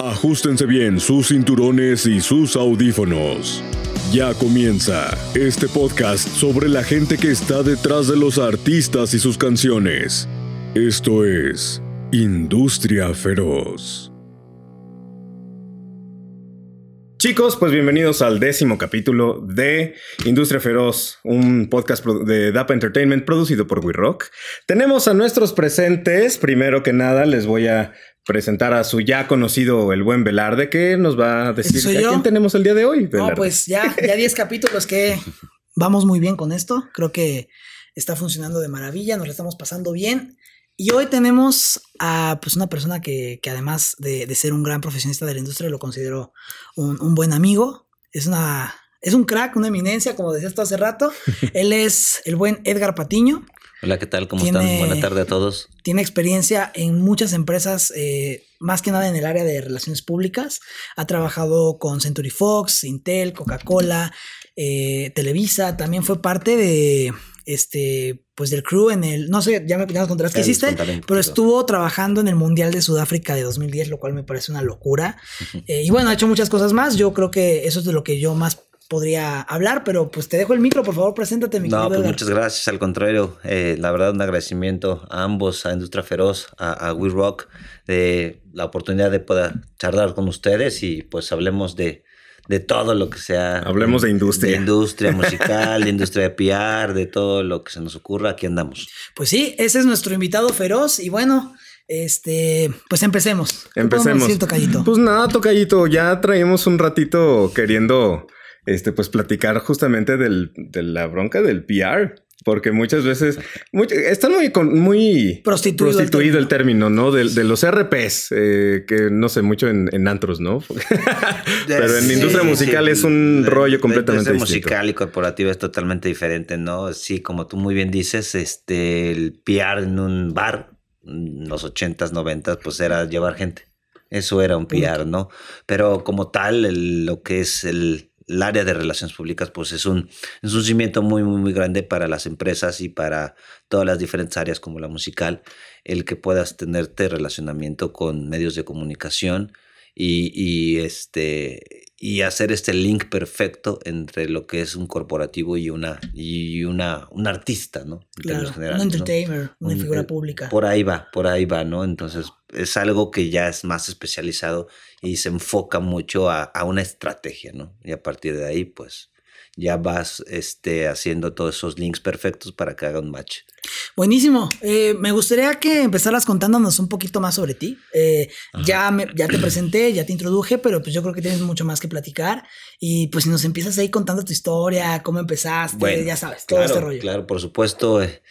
Ajustense bien sus cinturones y sus audífonos. Ya comienza este podcast sobre la gente que está detrás de los artistas y sus canciones. Esto es Industria Feroz. Chicos, pues bienvenidos al décimo capítulo de Industria Feroz, un podcast de DAPA Entertainment producido por We Rock. Tenemos a nuestros presentes. Primero que nada, les voy a presentar a su ya conocido el buen Velarde, que nos va a decir soy a quién tenemos el día de hoy. No, pues ya, ya 10 capítulos que vamos muy bien con esto. Creo que está funcionando de maravilla, nos lo estamos pasando bien. Y hoy tenemos a pues, una persona que, que además de, de ser un gran profesionista de la industria, lo considero un, un buen amigo. Es una. Es un crack, una eminencia, como decías tú hace rato. Él es el buen Edgar Patiño. Hola, ¿qué tal? ¿Cómo Tiene- están? Buena tarde a todos. Tiene experiencia en muchas empresas, eh, más que nada en el área de relaciones públicas. Ha trabajado con Century Fox, Intel, Coca-Cola, eh, Televisa. También fue parte de este, pues del crew en el, no sé, ya me, ya nos contarás qué hiciste, pero estuvo trabajando en el Mundial de Sudáfrica de 2010, lo cual me parece una locura. Eh, y bueno, ha hecho muchas cosas más. Yo creo que eso es de lo que yo más podría hablar, pero pues te dejo el micro, por favor, preséntate, mi No, pues muchas gracias. Al contrario, eh, la verdad, un agradecimiento a ambos, a Industria Feroz, a, a We Rock, de la oportunidad de poder charlar con ustedes y pues hablemos de, de todo lo que sea. Hablemos de industria. De industria musical, de industria de PR, de todo lo que se nos ocurra. Aquí andamos. Pues sí, ese es nuestro invitado feroz y bueno, este, pues empecemos. ¿Qué podemos Empecemos. decir, tocallito? Pues nada, Tocayito, ya traíamos un ratito queriendo este, pues platicar justamente del, de la bronca del PR. Porque muchas veces much- están muy, con- muy Prostituido el prostituido el término, ¿no? De, de los RPs, eh, que no sé, mucho en, en antros, ¿no? Pero en Sí, industria musical sí. es un La- rollo completamente distinto. musical y corporativa es totalmente diferente, ¿no? Sí, como tú muy bien dices, este, el PR en un bar, en los 80s, 90s, pues era llevar gente. Eso era un PR, ¿no? Pero como tal, el- lo que es el, el área de relaciones públicas, pues es un, es un cimiento muy, muy, muy grande para las empresas y para todas las diferentes áreas como la musical, el que puedas tenerte relacionamiento con medios de comunicación y, y, este y hacer este link perfecto entre lo que es un corporativo y una y una un artista, ¿no? En claro, un entertainer, una Un- figura eh, pública. Por ahí va, por ahí va, ¿no? Entonces es algo que ya es más especializado y se enfoca mucho a, a una estrategia, ¿no? Y a partir de ahí, pues ya vas este, haciendo todos esos links perfectos para que haga un match. Buenísimo. Eh, me gustaría que empezaras contándonos un poquito más sobre ti. Eh, ya, me- ya te presenté, ya te introduje, pero pues yo creo que tienes mucho más que platicar. Y pues si nos empiezas ahí contando tu historia, cómo empezaste, ya sabes, todo claro, este rollo. Claro, por supuesto. eh,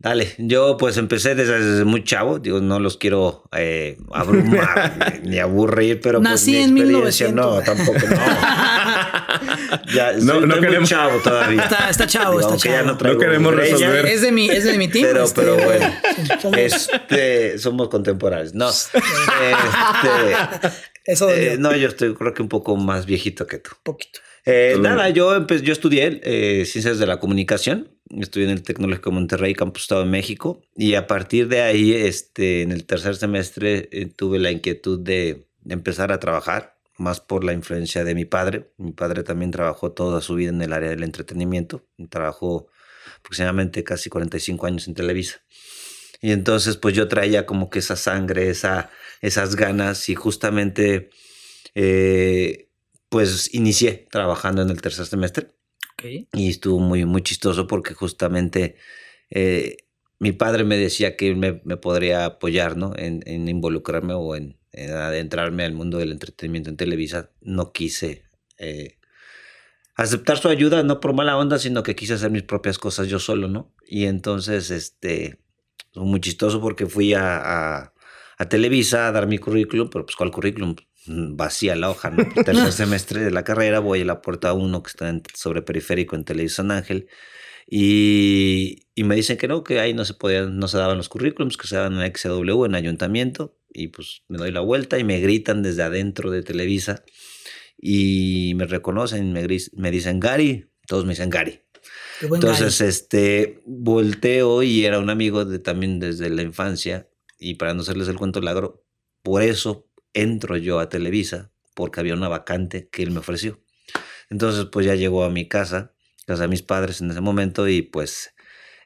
Dale, yo pues empecé desde, desde muy chavo, digo, no los quiero eh, abrumar ni aburrir, pero pues, Nací mi en experiencia, 1900. No, tampoco, no. ya, No, soy, no estoy queremos- muy chavo todavía. Está- está chavo, Digo, está aunque ya chavo. no, No queremos resolver. Es de mi, es de mi team. Pero, este, pero bueno, somos- este, somos contemporáneos. No, este, Eso eh, no, yo estoy creo que un poco más viejito que tú. poquito. Eh, nada, yo, yo estudié eh, Ciencias de la Comunicación, estudié en el Tecnológico de Monterrey, Campus Estado de México, y a partir de ahí, este, en el tercer semestre, eh, tuve la inquietud de, de empezar a trabajar, más por la influencia de mi padre. Mi padre también trabajó toda su vida en el área del entretenimiento, trabajó aproximadamente casi 45 años en Televisa. Y entonces, pues yo traía como que esa sangre, esa, esas ganas, y justamente, eh, pues inicié trabajando en el tercer semestre. Y estuvo muy, muy chistoso porque justamente eh, mi padre me decía que me, me podría apoyar, ¿no? En, en involucrarme o en, en adentrarme al mundo del entretenimiento en Televisa. No quise eh, aceptar su ayuda, no por mala onda, sino que quise hacer mis propias cosas yo solo, ¿no? Y entonces, este, muy chistoso porque fui a, a, a Televisa a dar mi currículum, pero pues ¿cuál currículum? Mm, Vacía la hoja, ¿no? Tercer semestre de la carrera, voy a la puerta 1 que está en, sobre periférico en Televisión Ángel. Y, y me dicen que no, que ahí no se podían, no se daban los currículums, que se daban en XW, en ayuntamiento. Y pues me doy la vuelta y me gritan desde adentro de Televisa y me reconocen, me, gris- me dicen Gary, todos me dicen Gary. Entonces, gallo. este, volteo y era un amigo de también desde la infancia y para no hacerles el cuento largo, por eso entro yo a Televisa porque había una vacante que él me ofreció. Entonces, pues ya llegó a mi casa, casa de mis padres en ese momento y pues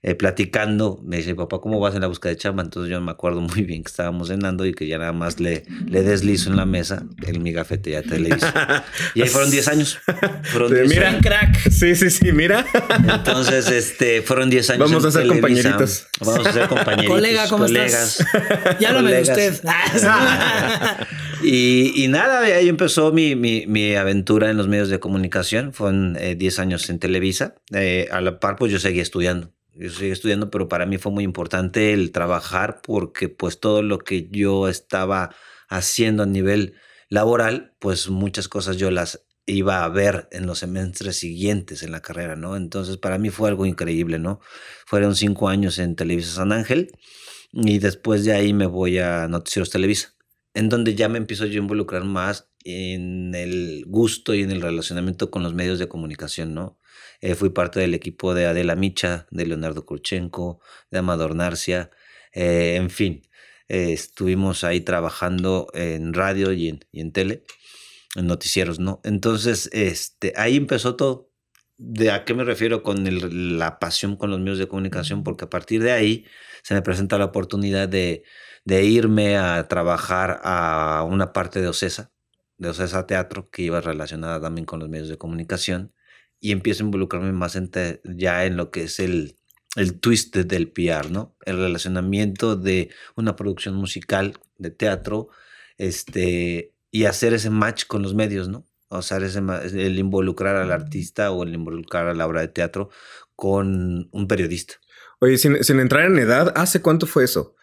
eh, platicando, me dice, papá, ¿cómo vas en la búsqueda de chamba? Entonces yo me acuerdo muy bien que estábamos cenando y que ya nada más le, le deslizo en la mesa el mi gafete ya televisa. y ahí fueron 10 años. Fueron 10 mira, años. crack. Sí, sí, sí, mira. Entonces, este, fueron 10 años. Vamos en a ser Televisa. compañeritos. Vamos a ser compañeritos. Colega, ¿cómo colegas, estás? Ya de colegas. usted. Y, y nada, ahí empezó mi, mi, mi aventura en los medios de comunicación. Fueron eh, 10 años en Televisa. Eh, a la par, pues yo seguía estudiando. Yo estudiando, pero para mí fue muy importante el trabajar porque pues todo lo que yo estaba haciendo a nivel laboral, pues muchas cosas yo las iba a ver en los semestres siguientes en la carrera, ¿no? Entonces para mí fue algo increíble, ¿no? Fueron cinco años en Televisa San Ángel y después de ahí me voy a Noticieros Televisa en donde ya me empiezo yo a involucrar más en el gusto y en el relacionamiento con los medios de comunicación, ¿no? Eh, fui parte del equipo de Adela Micha, de Leonardo Kurchenko, de Amador Narcia, eh, en fin, eh, estuvimos ahí trabajando en radio y en, y en tele, en noticieros, ¿no? Entonces, este, ahí empezó todo. ¿De a qué me refiero con el- la pasión con los medios de comunicación? Porque a partir de ahí se me presenta la oportunidad de, de irme a trabajar a una parte de OCESA, de OCESA Teatro, que iba relacionada también con los medios de comunicación, y empiezo a involucrarme más en ya en lo que es el, el twist del PR, ¿no? El relacionamiento de una producción musical de teatro, este, y hacer ese match con los medios, ¿no? O sea, ese, el involucrar al artista o el involucrar a la obra de teatro con un periodista. Oye, sin, sin entrar en edad, ¿hace cuánto fue eso?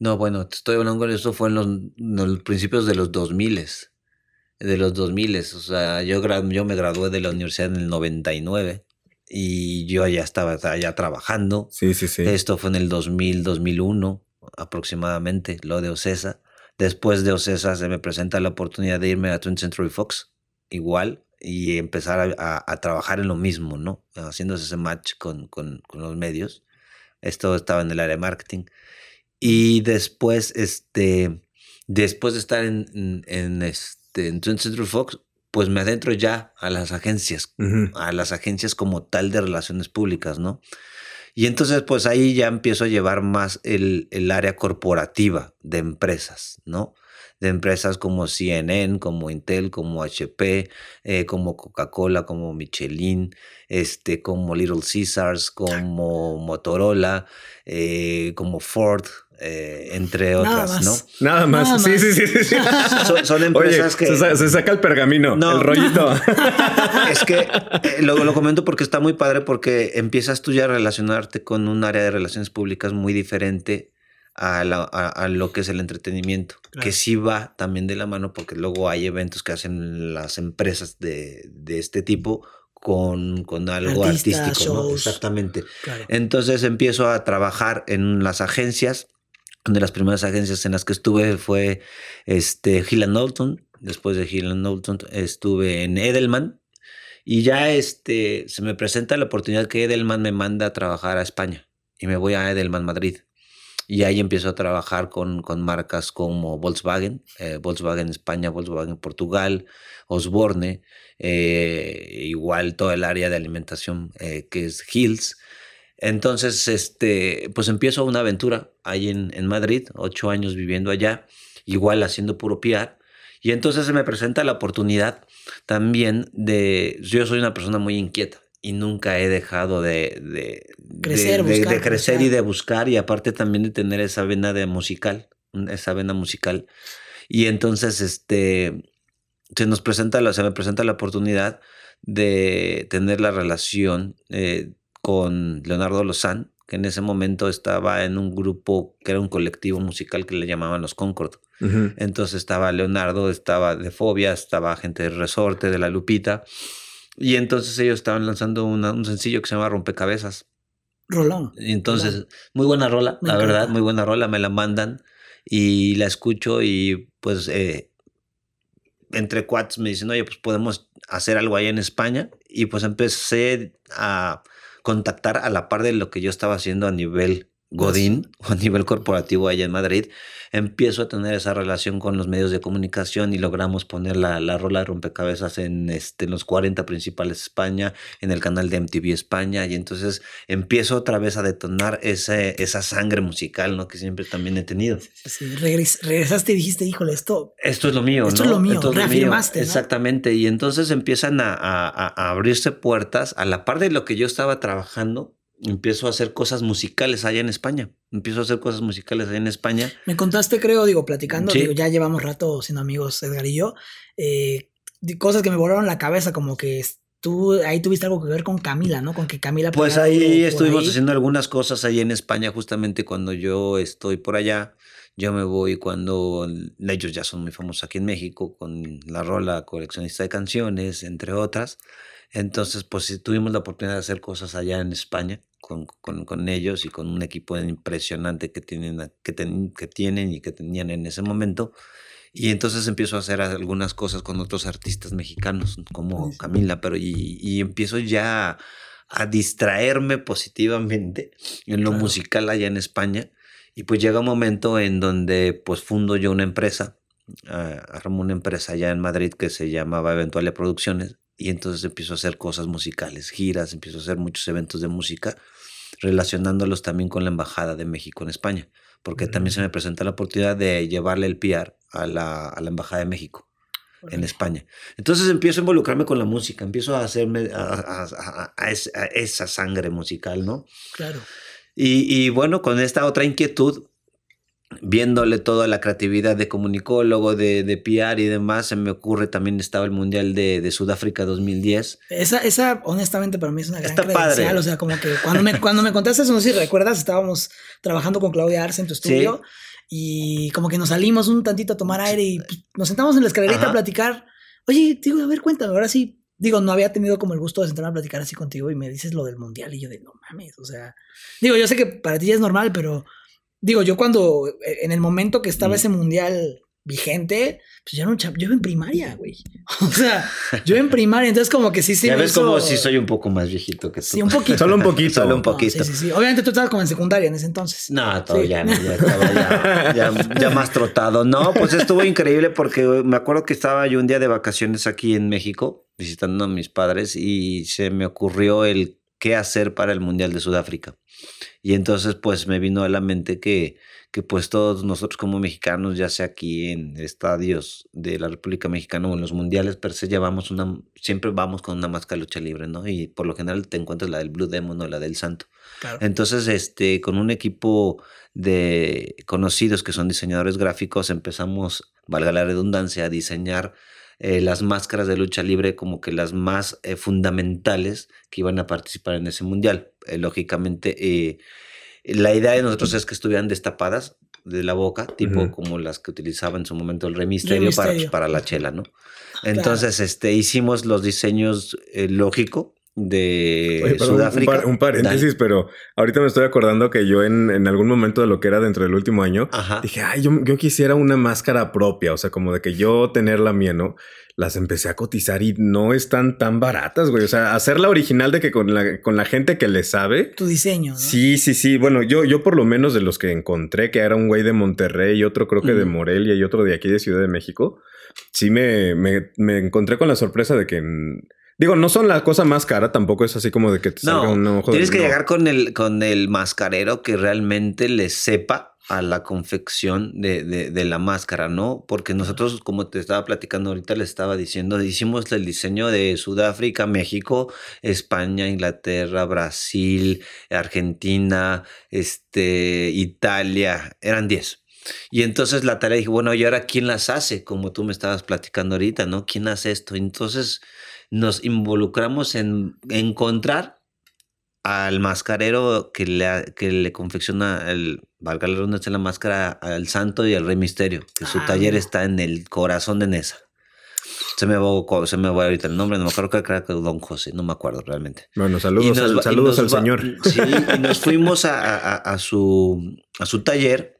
No, bueno, te estoy hablando de eso fue en los, en los principios de los 2000 de los 2000 o sea, yo, yo me gradué de la universidad en el 99 y yo ya estaba ya trabajando. Sí, sí, sí. Esto fue en el 2000, 2001 aproximadamente, lo de OCESA. Después de OCESA se me presenta la oportunidad de irme a 20th Century Fox, igual, y empezar a, a- a trabajar en lo mismo, ¿no? Haciéndose ese match con, con- con los medios. Esto estaba en el área de marketing. Y después, este, después de estar en, en, en, este, en 20th Century Fox, pues me adentro ya a las agencias, a las agencias como tal de relaciones públicas, ¿no? Y entonces, pues ahí ya empiezo a llevar más el, el área corporativa de empresas, ¿no? De empresas como CNN, como Intel, como HP, eh, como Coca-Cola, como Michelin, este, como Little Caesars, como Motorola, eh, como Ford, eh, entre otras. ¿no? Nada más. Nada sí, más. sí, sí, sí, sí. Son, son Oye, empresas que... se, sa- se saca el pergamino, No. el rollito. Es que eh, lo, lo comento porque está muy padre porque empiezas tú ya a relacionarte con un área de relaciones públicas muy diferente a, la- a- a lo que es el entretenimiento, Claro. que sí va también de la mano porque luego hay eventos que hacen las empresas de, de este tipo con, con algo Artistas, artístico, ¿no? Exactamente. Claro. Entonces empiezo a trabajar en las agencias. Una de las primeras agencias en las que estuve fue este, Hill Knowlton. Después de Hill Knowlton estuve en Edelman. Y ya este, se me presenta la oportunidad que Edelman me manda a trabajar a España. Y me voy a Edelman, Madrid. Y ahí empiezo a trabajar con, con marcas como Volkswagen, eh, Volkswagen España, Volkswagen Portugal, Osborne, eh, igual todo el área de alimentación eh, que es Hills. Entonces, este, pues empiezo una aventura ahí en, en Madrid, ocho años viviendo allá, igual haciendo puro PR. Y entonces se me presenta la oportunidad también de, yo soy una persona muy inquieta y nunca he dejado de, de, de- Crecer, de- de buscar, crecer y buscar. de buscar y aparte también de tener esa vena de musical, esa vena musical. Y entonces, este, se nos presenta, la, se me presenta la oportunidad de tener la relación eh, con Leonardo Lozán, que en ese momento estaba en un grupo que era un colectivo musical que le llamaban los Concord. Entonces estaba Leonardo, estaba de Fobia, estaba gente de Resorte, de La Lupita. Y entonces ellos estaban lanzando una- un sencillo que se llama Rompecabezas. Rolón. Y entonces, muy buena rola, Me la verdad, muy buena rola, me la mandan y la escucho y pues eh, entre cuates me dicen, oye, pues podemos hacer algo ahí en España y pues empecé a contactar a la par de lo que yo estaba haciendo a nivel Godín o a nivel corporativo allá en Madrid, empiezo a tener esa relación con los medios de comunicación y logramos poner la, la rola de rompecabezas en, este, en los 40 principales España, en el canal de MTV España, y entonces empiezo otra vez a detonar ese, esa sangre musical ¿no? que siempre también he tenido. Sí, regresaste y dijiste, híjole, esto... Esto es lo mío, esto es lo mío, reafirmaste. Exactamente, y entonces empiezan a, a, a abrirse puertas a la par de lo que yo estaba trabajando empiezo a hacer cosas musicales allá en España. Empiezo a hacer cosas musicales allá en España. Me contaste, creo, digo, platicando, digo, ya llevamos rato siendo amigos, Edgar y yo, eh, cosas que me volaron la cabeza, como que tú ahí tuviste algo que ver con Camila, ¿no? Con que Camila... Pues ahí estuvimos haciendo algunas cosas ahí en España, justamente cuando yo estoy por allá. Yo me voy cuando ellos ya son muy famosos aquí en México con la rola coleccionista de canciones, entre otras. Entonces, pues tuvimos la oportunidad de hacer cosas allá en España con, con, con ellos y con un equipo impresionante que tienen, que, que tienen y que tenían en ese momento. Y entonces empiezo a hacer algunas cosas con otros artistas mexicanos, como Camila, pero y, y empiezo ya a, distraerme positivamente en lo musical allá en España. Y pues llega un momento en donde pues fundo yo una empresa, uh, armo una empresa allá en Madrid que se llamaba Eventuales Producciones y entonces empiezo a hacer cosas musicales, giras, empiezo a hacer muchos eventos de música, relacionándolos también con la Embajada de México en España, porque también se me presenta la oportunidad de llevarle el PR a la, a la Embajada de México. En España. Entonces empiezo a involucrarme con la música, empiezo a hacerme a, a, esa sangre musical, ¿no? Claro. Y, y, bueno, con esta otra inquietud, viéndole toda la creatividad de comunicólogo, de, de PR y demás, se me ocurre también estaba el Mundial de, de Sudáfrica 2010. Esa, esa, honestamente, para mí es una gran Está credencial. O sea, como que cuando me, cuando me contaste eso, no sé si recuerdas, estábamos trabajando con Claudia Arce en tu estudio y como que nos salimos un tantito a tomar aire y pues, nos sentamos en la escalerita a platicar. Oye, digo, a ver, cuéntame, ahora sí. Digo, no había tenido como el gusto de sentarme a platicar así contigo y me dices lo del mundial y yo de no mames, o sea, digo, yo sé que para ti es normal, pero Digo, yo cuando, eh, en el momento que estaba mm. ese mundial vigente, pues yo, no, yo iba en primaria, güey. O sea, yo en primaria, entonces como que sí sí. Ya ves como si soy un poco más viejito que tú. Sí, un poquito. Solo un poquito. Solo un poquito. sí, sí, sí. Obviamente tú estabas como en secundaria en ese entonces. No, todavía no, ya estaba ya, ya, más trotado. No, pues estuvo increíble porque me acuerdo que estaba yo un día de vacaciones aquí en México visitando a mis padres y se me ocurrió el qué hacer para el Mundial de Sudáfrica. Y entonces pues me vino a la mente que, que pues todos nosotros como mexicanos, ya sea aquí en estadios de la República Mexicana o en los mundiales, per se llevamos una, siempre vamos con una máscara de lucha libre, ¿no? Y por lo general te encuentras la del Blue Demon o la del Santo. Entonces, este, con un equipo de conocidos que son diseñadores gráficos, empezamos, valga la redundancia, a diseñar eh, las máscaras de lucha libre como que las más eh, fundamentales que iban a participar en ese mundial. Eh, lógicamente, la idea de nosotros es que estuvieran destapadas de la boca, tipo como las que utilizaba en su momento el para, pues, para, la chela, ¿no? Entonces, este, hicimos los diseños lógico de Sudáfrica. Un, paréntesis, pero ahorita me estoy acordando que yo en, en, algún momento de lo que era dentro del último año, dije, ay, yo, yo, quisiera una máscara propia, o sea, como de que yo tener la mía, ¿no? Las empecé a cotizar y no están tan baratas, güey. O sea, hacer la original de que con la, con la gente que le sabe. Tu diseño, ¿no? Sí, sí, sí. Bueno, yo, yo por lo menos de los que encontré, que era un güey de Monterrey y otro creo que de Morelia y otro de aquí de Ciudad de México, sí me, me, me encontré con la sorpresa de que... Digo, no son la cosa más cara, tampoco es así como de que te salga un ojo Tienes que llegar con el, con el mascarero que realmente le sepa a la confección de, de, la máscara, ¿no? Porque nosotros, como te estaba platicando ahorita, le estaba diciendo, hicimos el diseño de Sudáfrica, México, España, Inglaterra, Brasil, Argentina, este, Italia, eran 10. Y entonces la tarea dije, bueno, ¿y ahora quién las hace? Como tú me estabas platicando ahorita, ¿no? ¿Quién hace esto? Entonces nos involucramos en encontrar al mascarero que le, que le confecciona el, valga la redundancia, la máscara al santo y al rey misterio, que su ah, taller está en el corazón de Nesa. Se me va, se me va ahorita el nombre, no me acuerdo que era Don José, no me acuerdo realmente. Bueno, saludos, al, saludos al señor. Sí, y nos fuimos a, a, su, a su taller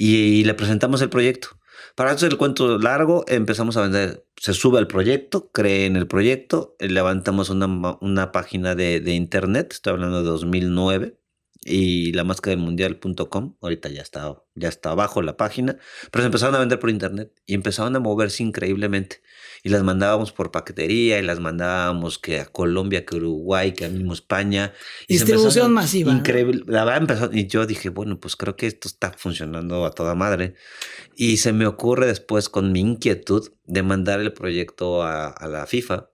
y le presentamos el proyecto. Para hacer el cuento largo, empezamos a vender. Se sube al proyecto, creen el proyecto, levantamos una, una página de, de, internet, estoy hablando de 2009, y la máscara del mundial.com, ahorita ya está, ya está abajo la página, pero se empezaron a vender por internet y empezaron a moverse increíblemente. Y las mandábamos por paquetería y las mandábamos que a Colombia, que a Uruguay, que a mismo España. Y Distribución masiva. Increíble. La verdad empezó, y yo dije, bueno, pues creo que esto está funcionando a toda madre. Y se me ocurre después con mi inquietud de mandar el proyecto a, a la FIFA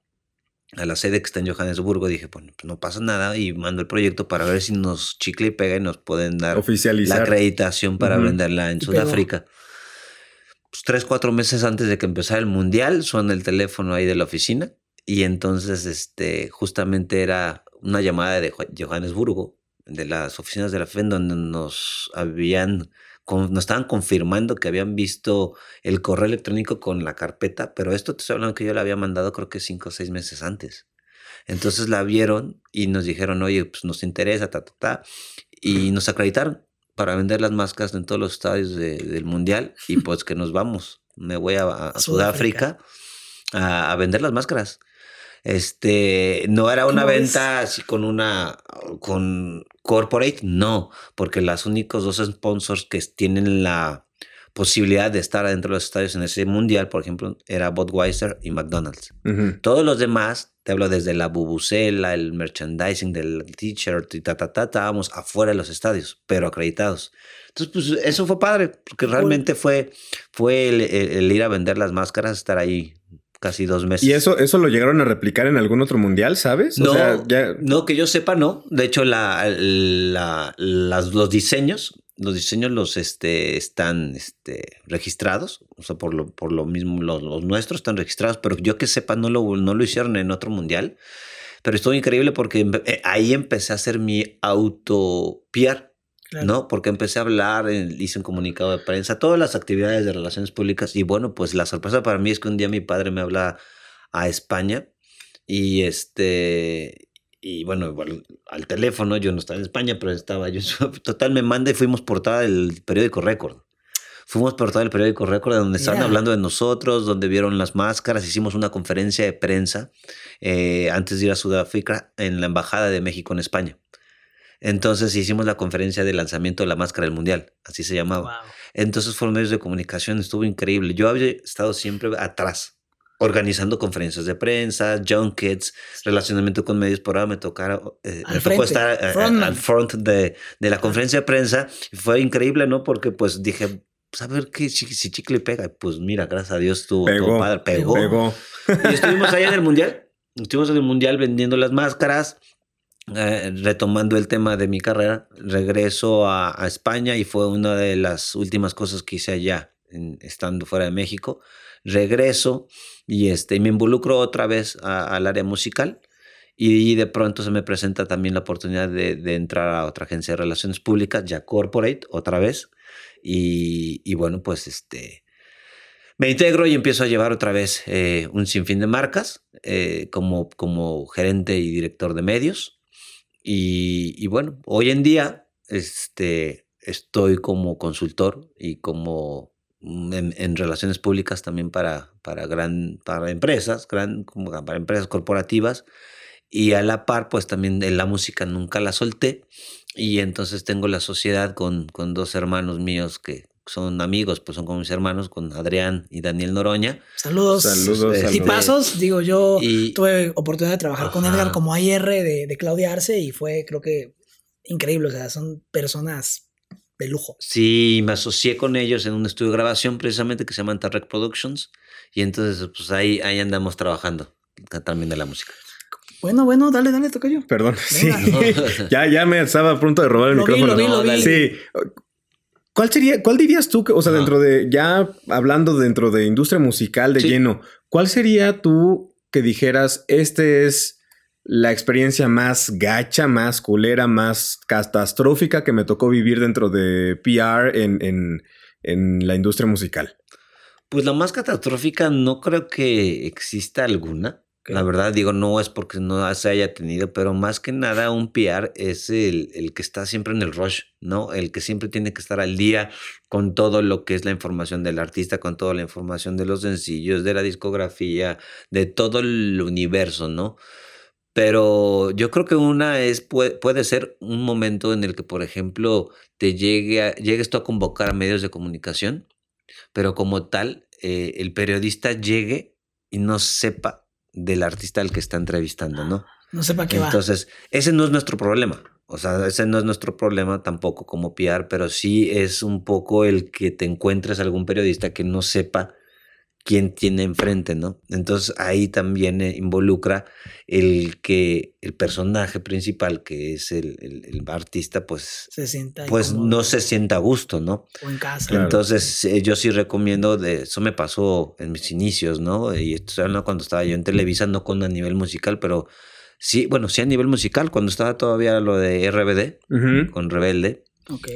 a la sede que está en Johannesburgo, dije, bueno, pues no pasa nada y mando el proyecto para ver si nos chicle y pega y nos pueden dar la acreditación para venderla en Sudáfrica. Pues tres, cuatro meses antes de que empezara el mundial, suena el teléfono ahí de la oficina y entonces este, justamente era una llamada de Johannesburgo, de las oficinas de la FED, donde nos habían nos estaban confirmando que habían visto el correo electrónico con la carpeta, pero esto te estoy hablando que yo la había mandado creo que cinco o seis meses antes. Entonces la vieron y nos dijeron, oye, pues nos interesa, ta, ta, ta, y nos acreditaron para vender las máscaras en todos los estadios del mundial y pues que nos vamos. Me voy a, Sudáfrica, a, a vender las máscaras. Este, no era una venta así con una, con corporate, no, porque los únicos dos sponsors que tienen la posibilidad de estar adentro de los estadios en ese mundial, por ejemplo, era Budweiser y McDonald's. Todos los demás, te hablo desde la bubucela, el merchandising del t-shirt y ta, ta, ta, estábamos afuera de los estadios, pero acreditados. Entonces, pues eso fue padre, porque realmente fue, fue el ir a vender las máscaras, estar ahí casi dos meses. ¿Y eso, eso lo llegaron a replicar en algún otro mundial, sabes? No, no que yo sepa, no. De hecho, la, las, los diseños, los diseños los este, están este, registrados, o sea, por lo, por lo mismo, los, nuestros están registrados, pero yo que sepa, no lo, no lo hicieron en otro mundial. Pero estuvo increíble porque eh, ahí empecé a hacer mi auto PR ¿no? Porque empecé a hablar, hice un comunicado de prensa, todas las actividades de relaciones públicas y bueno, pues la sorpresa para mí es que un día mi padre me habla a España y este y bueno, al teléfono, yo no estaba en España, pero estaba yo, total me manda y fuimos portada del periódico Récord. Fuimos portada del periódico Récord donde estaban hablando de nosotros, donde vieron las máscaras, hicimos una conferencia de prensa eh, antes de ir a Sudáfrica en la Embajada de México en España. Entonces hicimos la conferencia de lanzamiento de la máscara del mundial, así se llamaba. Entonces fueron medios de comunicación, estuvo increíble. Yo había estado siempre atrás, organizando conferencias de prensa, junkets, relacionamiento con medios, por ahora me tocara, eh, me tocó estar eh, al front de, de, la conferencia de prensa. Fue increíble, ¿no? Porque pues dije, pues a ver qué, si, chicle pega. Pues mira, gracias a Dios estuvo todo padre, pegó. pegó. Y estuvimos allá en el mundial. Estuvimos en el mundial vendiendo las máscaras eh, retomando el tema de mi carrera, regreso a, España y fue una de las últimas cosas que hice allá, estando fuera de México. Regreso y este, me involucro otra vez al área musical y, de pronto se me presenta también la oportunidad de, entrar a otra agencia de relaciones públicas, ya corporate, otra vez. Y, bueno, pues este, me integro y empiezo a llevar otra vez eh, un sinfín de marcas eh, como, como gerente y director de medios. Y, bueno, hoy en día este, estoy como consultor y como en, relaciones públicas también para, para, gran, para empresas, gran, como para empresas corporativas. Y a la par, pues también en la música nunca la solté. Y entonces tengo la sociedad con, con dos hermanos míos que, son amigos, pues son como mis hermanos, con Adrián y Daniel Noroña. Saludos. Saludos. Y pasos, digo, yo tuve oportunidad de trabajar con Edgar como IR de, de Claudia Arce y fue, creo que, increíble. O sea, son personas de lujo. Sí, me asocié con ellos en un estudio de grabación precisamente que se llama Tarrec Productions y entonces, pues ahí, ahí andamos trabajando también de la música. Bueno, bueno, dale, dale, toca yo. Perdón, sí. ya, ya me estaba a punto de robar el micrófono. Sí, ¿Cuál sería, cuál dirías tú que, o sea, dentro de, ya hablando dentro de industria musical de lleno, cuál sería tú que dijeras, este es la experiencia más gacha, más culera, más catastrófica que me tocó vivir dentro de PR en, en, en la industria musical? Pues la más catastrófica no creo que exista alguna. La verdad, digo, no es porque no se haya tenido, pero más que nada un PR es el, el, que está siempre en el rush, ¿no? El que siempre tiene que estar al día con todo lo que es la información del artista, con toda la información de los sencillos, de la discografía, de todo el universo, ¿no? Pero yo creo que una es, puede, puede, ser un momento en el que, por ejemplo, te llegue a, llegues tú a convocar a medios de comunicación, pero como tal, eh, el periodista llegue y no sepa del artista al que está entrevistando, ¿no? No sepa qué Entonces, ese no es nuestro problema. O sea, ese no es nuestro problema tampoco como PR, pero sí es un poco el que te encuentres algún periodista que no sepa quién tiene enfrente, ¿no? Entonces ahí también eh, involucra el que el personaje principal, que es el, el, artista, pues, pues no se sienta a gusto, ¿no? O en casa. Entonces eh, yo sí recomiendo, de, eso me pasó en mis inicios, ¿no? Y esto cuando estaba yo en Televisa, no con a nivel musical, pero sí, bueno, sí a nivel musical, cuando estaba todavía lo de RBD, con Rebelde.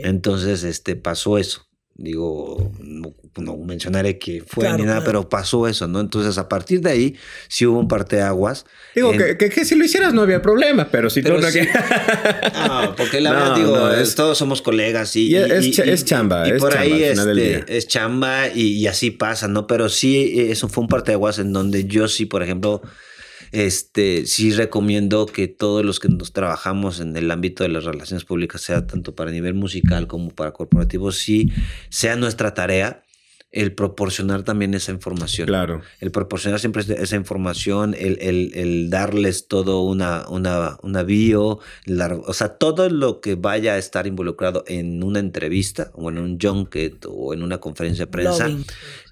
Entonces, este, pasó eso digo, no, mencionaré que fue ni nada, pero pasó eso, ¿no? Entonces, a partir de ahí, sí hubo un parteaguas. Digo, que, que, si lo hicieras no había problema, pero si tú no... no, porque la verdad, digo, todos somos colegas y... es, chamba, y por ahí este, es chamba y, así pasa, ¿no? Pero sí, eso fue un parteaguas en donde yo sí, por ejemplo este, sí recomiendo que todos los que nos trabajamos en el ámbito de las relaciones públicas, sea tanto para nivel musical como para corporativo, sí sea nuestra tarea el proporcionar también esa información. Claro. El proporcionar siempre esa información, el, el, el darles todo una, una, una bio, o sea, todo lo que vaya a estar involucrado en una entrevista o en un junket o en una conferencia de prensa,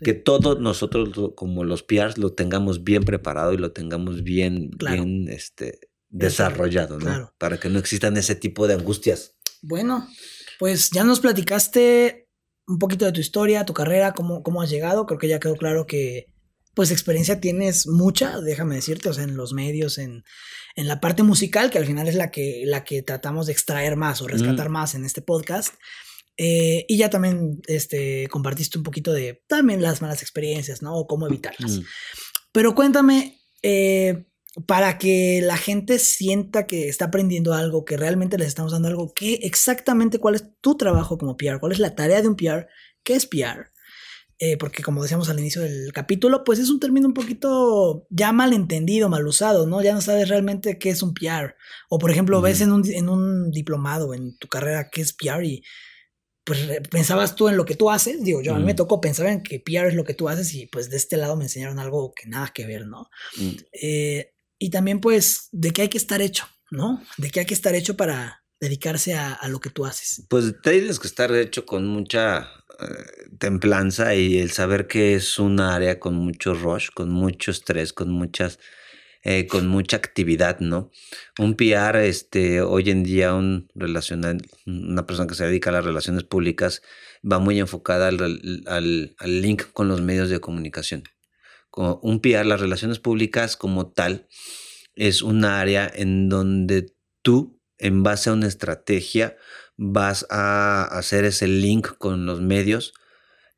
que todos nosotros como los PRs lo tengamos bien preparado y lo tengamos bien, bien este, desarrollado, ¿no? Para que no existan ese tipo de angustias. Bueno, pues ya nos platicaste un poquito de tu historia, tu carrera, cómo, cómo has llegado. Creo que ya quedó claro que, pues, experiencia tienes mucha, déjame decirte, o sea, en los medios, en, en la parte musical, que al final es la que, la que tratamos de extraer más o rescatar más en este podcast. Eh, y ya también este, compartiste un poquito de también las malas experiencias, ¿no? O cómo evitarlas. Pero cuéntame, eh, para que la gente sienta que está aprendiendo algo, que realmente les estamos dando algo, ¿qué exactamente cuál es tu trabajo como PR? ¿Cuál es la tarea de un PR? ¿Qué es PR? Eh, porque como decíamos al inicio del capítulo, pues es un término un poquito ya mal entendido, mal usado, ¿no? Ya no sabes realmente qué es un PR. O por ejemplo, ves en un, en un diplomado, en tu carrera, qué es PR y pues pensabas tú en lo que tú haces. Digo, yo a mí me tocó pensar en que PR es lo que tú haces y pues de este lado me enseñaron algo que nada que ver, ¿no? Eh, y también pues de qué hay que estar hecho, ¿no? De qué hay que estar hecho para dedicarse a, lo que tú haces. Pues tienes que estar hecho con mucha eh, templanza y el saber que es un área con mucho rush, con mucho estrés, con muchas... Eh, con mucha actividad, ¿no? Un PR, este, hoy en día, un una persona que se dedica a las relaciones públicas, va muy enfocada al link con los medios de comunicación un PR, las relaciones públicas como tal, es un área en donde tú, en base a una estrategia, vas a hacer ese link con los medios,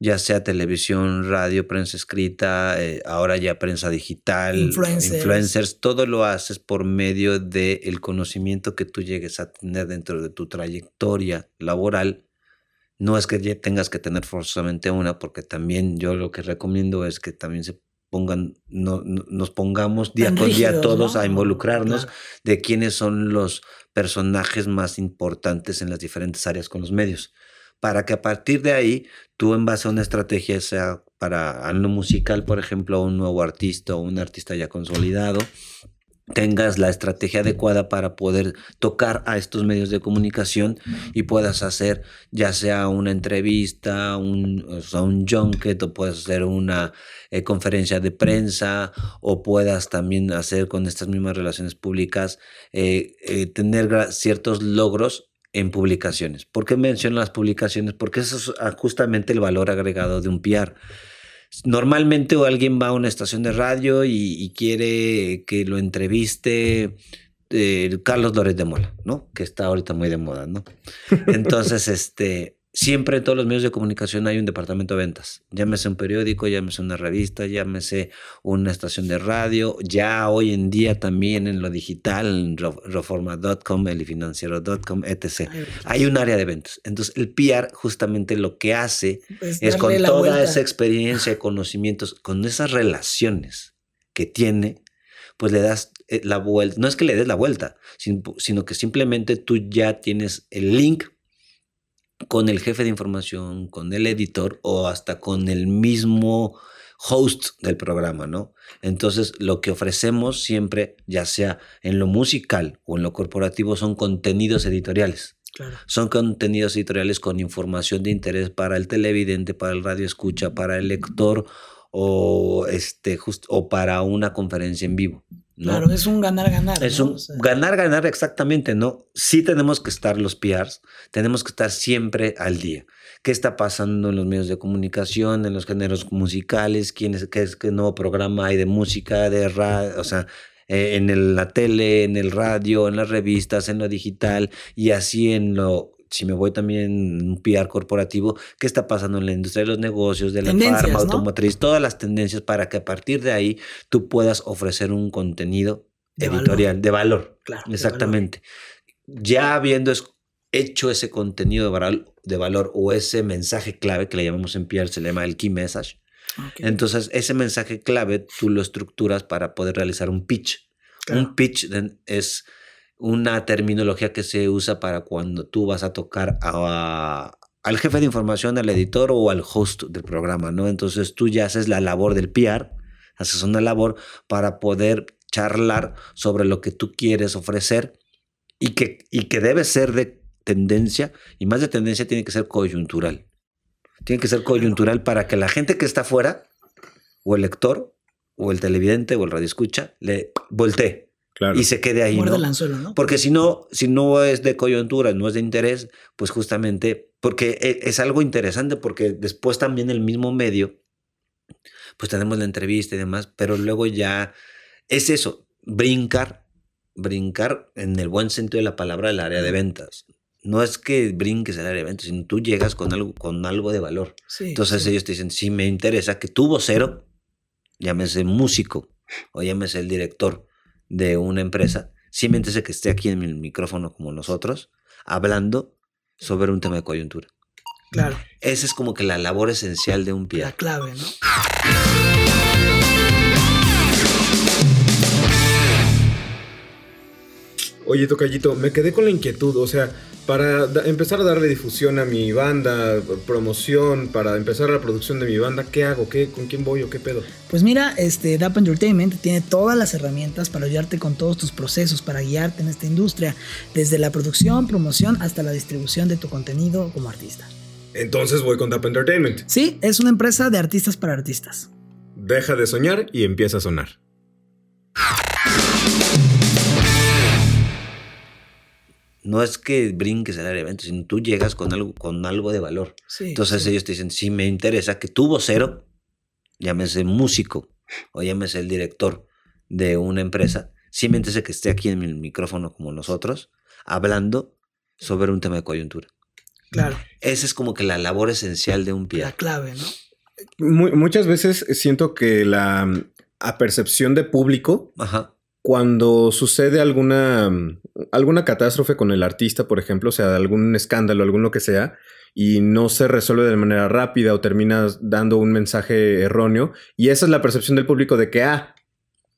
ya sea televisión, radio, prensa escrita, eh, ahora ya prensa digital, influencers. todo lo haces por medio del conocimiento que tú llegues a tener dentro de tu trayectoria laboral. No es que ya tengas que tener forzosamente una, porque también yo lo que recomiendo es que también se pongan, no, nos pongamos día con día todos a involucrarnos de quiénes son los personajes más importantes en las diferentes áreas con los medios. Para que a partir de ahí, tú en base a una estrategia, sea para algo musical, por ejemplo, un nuevo artista o un artista ya consolidado, tengas la estrategia adecuada para poder tocar a estos medios de comunicación y puedas hacer ya sea una entrevista, un, un junket o puedas hacer una eh, conferencia de prensa o puedas también hacer con estas mismas relaciones públicas eh, eh, tener ciertos logros en publicaciones. ¿Por qué menciono las publicaciones? Porque eso es ah, justamente el valor agregado de un PR. Normalmente alguien va a una estación de radio y, quiere que lo entreviste eh, Carlos Lórez de Mola, ¿no? Que está ahorita muy de moda, ¿no? Entonces, este, siempre en todos los medios de comunicación hay un departamento de ventas. Llámese un periódico, llámese una revista, llámese una estación de radio. Ya hoy en día también en lo digital, en reforma.com, elifinanciero.com, etc. Hay un área de ventas. Entonces el PR justamente lo que hace pues es con toda esa experiencia, conocimientos, con esas relaciones que tiene, pues le das eh, la vuelta. No es que le des la vuelta, sino que simplemente tú ya tienes el link con el jefe de información, con el editor o hasta con el mismo host del programa, ¿no? Entonces, lo que ofrecemos siempre, ya sea en lo musical o en lo corporativo, son contenidos editoriales. Son contenidos editoriales con información de interés para el televidente, para el radio escucha, para el lector o, este, o para una conferencia en vivo. Claro, es un ganar-ganar. Es un ganar-ganar exactamente, ¿no? Sí tenemos que estar los PRs, tenemos que estar siempre al día. ¿Qué está pasando en los medios de comunicación, en los géneros musicales? ¿Quién es, qué, es, qué nuevo programa hay de música, de radio? O sea, eh, en la tele, en el radio, en las revistas, en lo digital y así en lo si me voy también un PR corporativo, qué está pasando en la industria de los negocios, de la farma, automotriz, todas las tendencias para que a partir de ahí tú puedas ofrecer un contenido editorial de valor. Claro, Exactamente. Ya habiendo hecho ese contenido de valor, de valor, o ese mensaje clave que le llamamos en PR, se le llama el key message. Entonces, ese mensaje clave tú lo estructuras para poder realizar un pitch. Un pitch es una terminología que se usa para cuando tú vas a tocar al jefe de información, al editor o al host del programa, ¿no? Entonces tú ya haces la labor del PR, haces una labor para poder charlar sobre lo que tú quieres ofrecer y que, y que debe ser de tendencia, y más de tendencia tiene que ser coyuntural. Tiene que ser coyuntural para que la gente que está afuera, o el lector, o el televidente, o el radio escucha, le voltee y se quede ahí. ¿no? Porque si no, si no es de coyuntura, no es de interés, pues justamente, porque e, es algo interesante, porque después también el mismo medio, pues tenemos la entrevista y demás, pero luego ya es eso, brincar, brincar en el buen sentido de la palabra el área de ventas. No es que brinques el área de ventas, sino tú llegas con algo, con algo de valor. Entonces ellos te dicen, si me interesa que tu vocero, llámese músico o llámese el director, de una empresa, simplemente que esté aquí en el micrófono como nosotros, hablando sobre un tema de coyuntura. Claro. Esa es como que la labor esencial de un pie. La clave, ¿no? Oye, Tocayito, me quedé con la inquietud, o sea, para empezar a darle difusión a mi banda, promoción, para empezar la producción de mi banda, ¿qué hago? ¿Qué, ¿Con quién voy o qué pedo? Pues mira, este DAP Entertainment tiene todas las herramientas para ayudarte con todos tus procesos, para guiarte en esta industria, desde la producción, promoción hasta la distribución de tu contenido como artista. Entonces voy con DAP Entertainment. Sí, es una empresa de artistas para artistas. Deja de soñar y empieza a sonar. No es que brinques el área de eventos, sino tú llegas con algo, con algo de valor. Entonces ellos te dicen, si me interesa que tu vocero, llámese músico o llámese el director de una empresa, sí me interesa que esté aquí en el micrófono como nosotros, hablando sobre un tema de coyuntura. Claro. Esa es como que la labor esencial de un pie. La clave, ¿no? muchas veces siento que la apercepción de público Ajá cuando sucede alguna, alguna catástrofe con el artista, por ejemplo, o sea, algún escándalo, algún lo que sea, y no se resuelve de manera rápida o terminas dando un mensaje erróneo, y esa es la percepción del público de que, ah,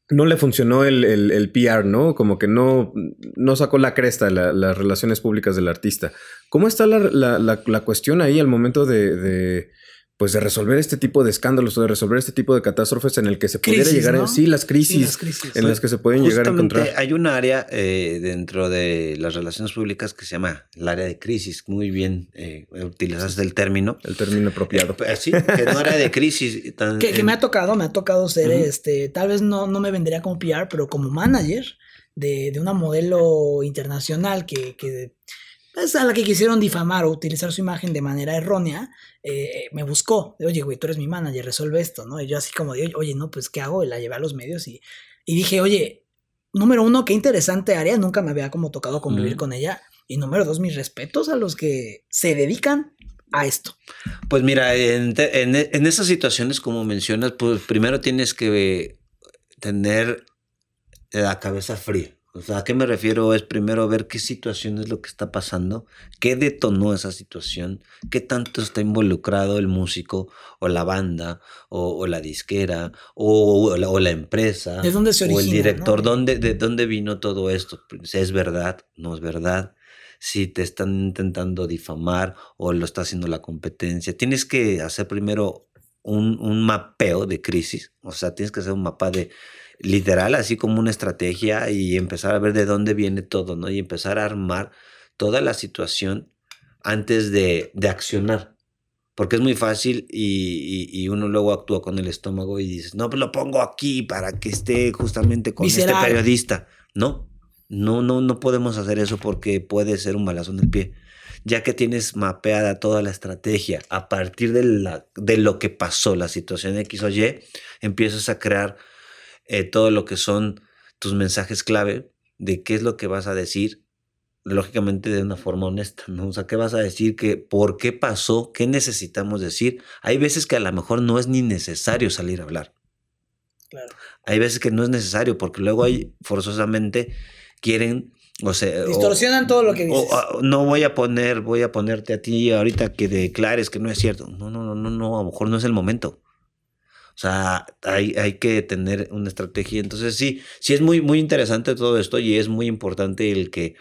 no le funcionó el, el, PR, ¿no? Como que no, no sacó la cresta las relaciones públicas del artista. ¿Cómo está la, la, la, cuestión ahí al momento de pues de resolver este tipo de escándalos o de resolver este tipo de catástrofes en el que se pudiera llegar a, sí las crisis, en las que se pueden llegar a encontrar. hay un área eh, dentro de las relaciones públicas que se llama el área de crisis muy bien eh, utilizaste el término. El término apropiado. Eh, sí que no área de crisis que, me ha tocado me ha tocado ser este tal vez no no me vendería como PR pero como manager de, de una modelo internacional que, que es a la que quisieron difamar o utilizar su imagen de manera errónea, eh, me buscó. De, oye, güey, tú eres mi manager, resuelve esto, ¿no? Y yo así como de, oye, no, pues, ¿qué hago? Y la llevé a los medios y, y dije, oye, número uno, qué interesante área, nunca me había como tocado convivir con ella. Y número dos, mis respetos a los que se dedican a esto. Pues mira, en, en esas situaciones, como mencionas, pues primero tienes que tener la cabeza fría. O sea, ¿a qué me refiero? Es primero ver qué situación es lo que está pasando, qué detonó esa situación, qué tanto está involucrado el músico o la banda o, la disquera o, la, empresa. ¿De dónde se origina? O el director, ¿dónde, ¿de dónde vino todo esto? Si ¿Es verdad? ¿No es verdad? Si te están intentando difamar o lo está haciendo la competencia. Tienes que hacer primero un, un mapeo de crisis, o sea, tienes que hacer un mapa de literal, así como una estrategia y empezar a ver de dónde viene todo, ¿no? Y empezar a armar toda la situación antes de, de accionar. Porque es muy fácil y, y, uno luego actúa con el estómago y dices, no, pues lo pongo aquí para que esté justamente con este periodista. No, no, no, no podemos hacer eso porque puede ser un balazo en el pie. Ya que tienes mapeada toda la estrategia a partir de, la, de lo que pasó, la situación X o Y, empiezas a crear eh, todo lo que son tus mensajes clave de qué es lo que vas a decir, lógicamente de una forma honesta, ¿no? O sea, ¿qué vas a decir? Que, ¿Por qué pasó? ¿Qué necesitamos decir? Hay veces que a lo mejor no es ni necesario salir a hablar. Claro. Hay veces que no es necesario porque luego hay forzosamente quieren o sea, distorsionan todo lo que dices. Ah, no voy a poner, voy a ponerte a ti ahorita que declares que no es cierto. No, no, no, no, no, a lo mejor no es el momento. O sea, hay, hay que tener una estrategia. Entonces, sí, sí es muy, muy interesante todo esto y es muy importante el que,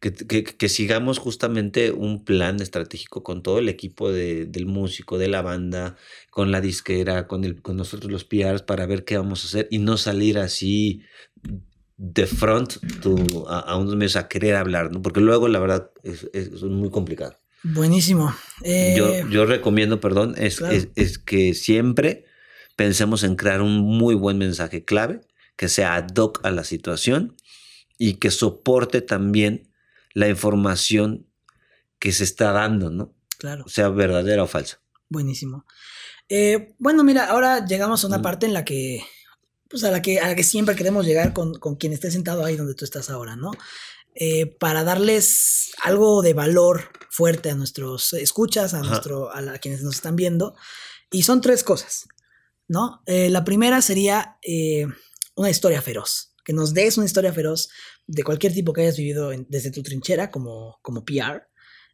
que, sigamos justamente un plan estratégico con todo el equipo de, del músico, de la banda, con la disquera, con, el, con nosotros los PRs para ver qué vamos a hacer y no salir así de front a, a, unos medios a querer hablar, ¿no? Porque luego, la verdad, es, es muy complicado. Buenísimo. Yo, eh, yo recomiendo, perdón, es, es, es que siempre pensemos en crear un muy buen mensaje clave que sea ad hoc a la situación y que soporte también la información que se está dando, ¿no? Claro. Sea verdadera o falsa. Buenísimo. Eh, bueno, mira, ahora llegamos a una parte en la que, pues a la que, a la que siempre queremos llegar con, quien esté sentado ahí donde tú estás ahora, ¿no? Eh, para darles algo de valor fuerte a nuestros escuchas, a, nuestro, a quienes nos están viendo. Y son tres cosas. ¿No? Eh, la primera sería eh, una historia feroz, que nos des una historia feroz de cualquier tipo que hayas vivido desde tu trinchera como, como PR.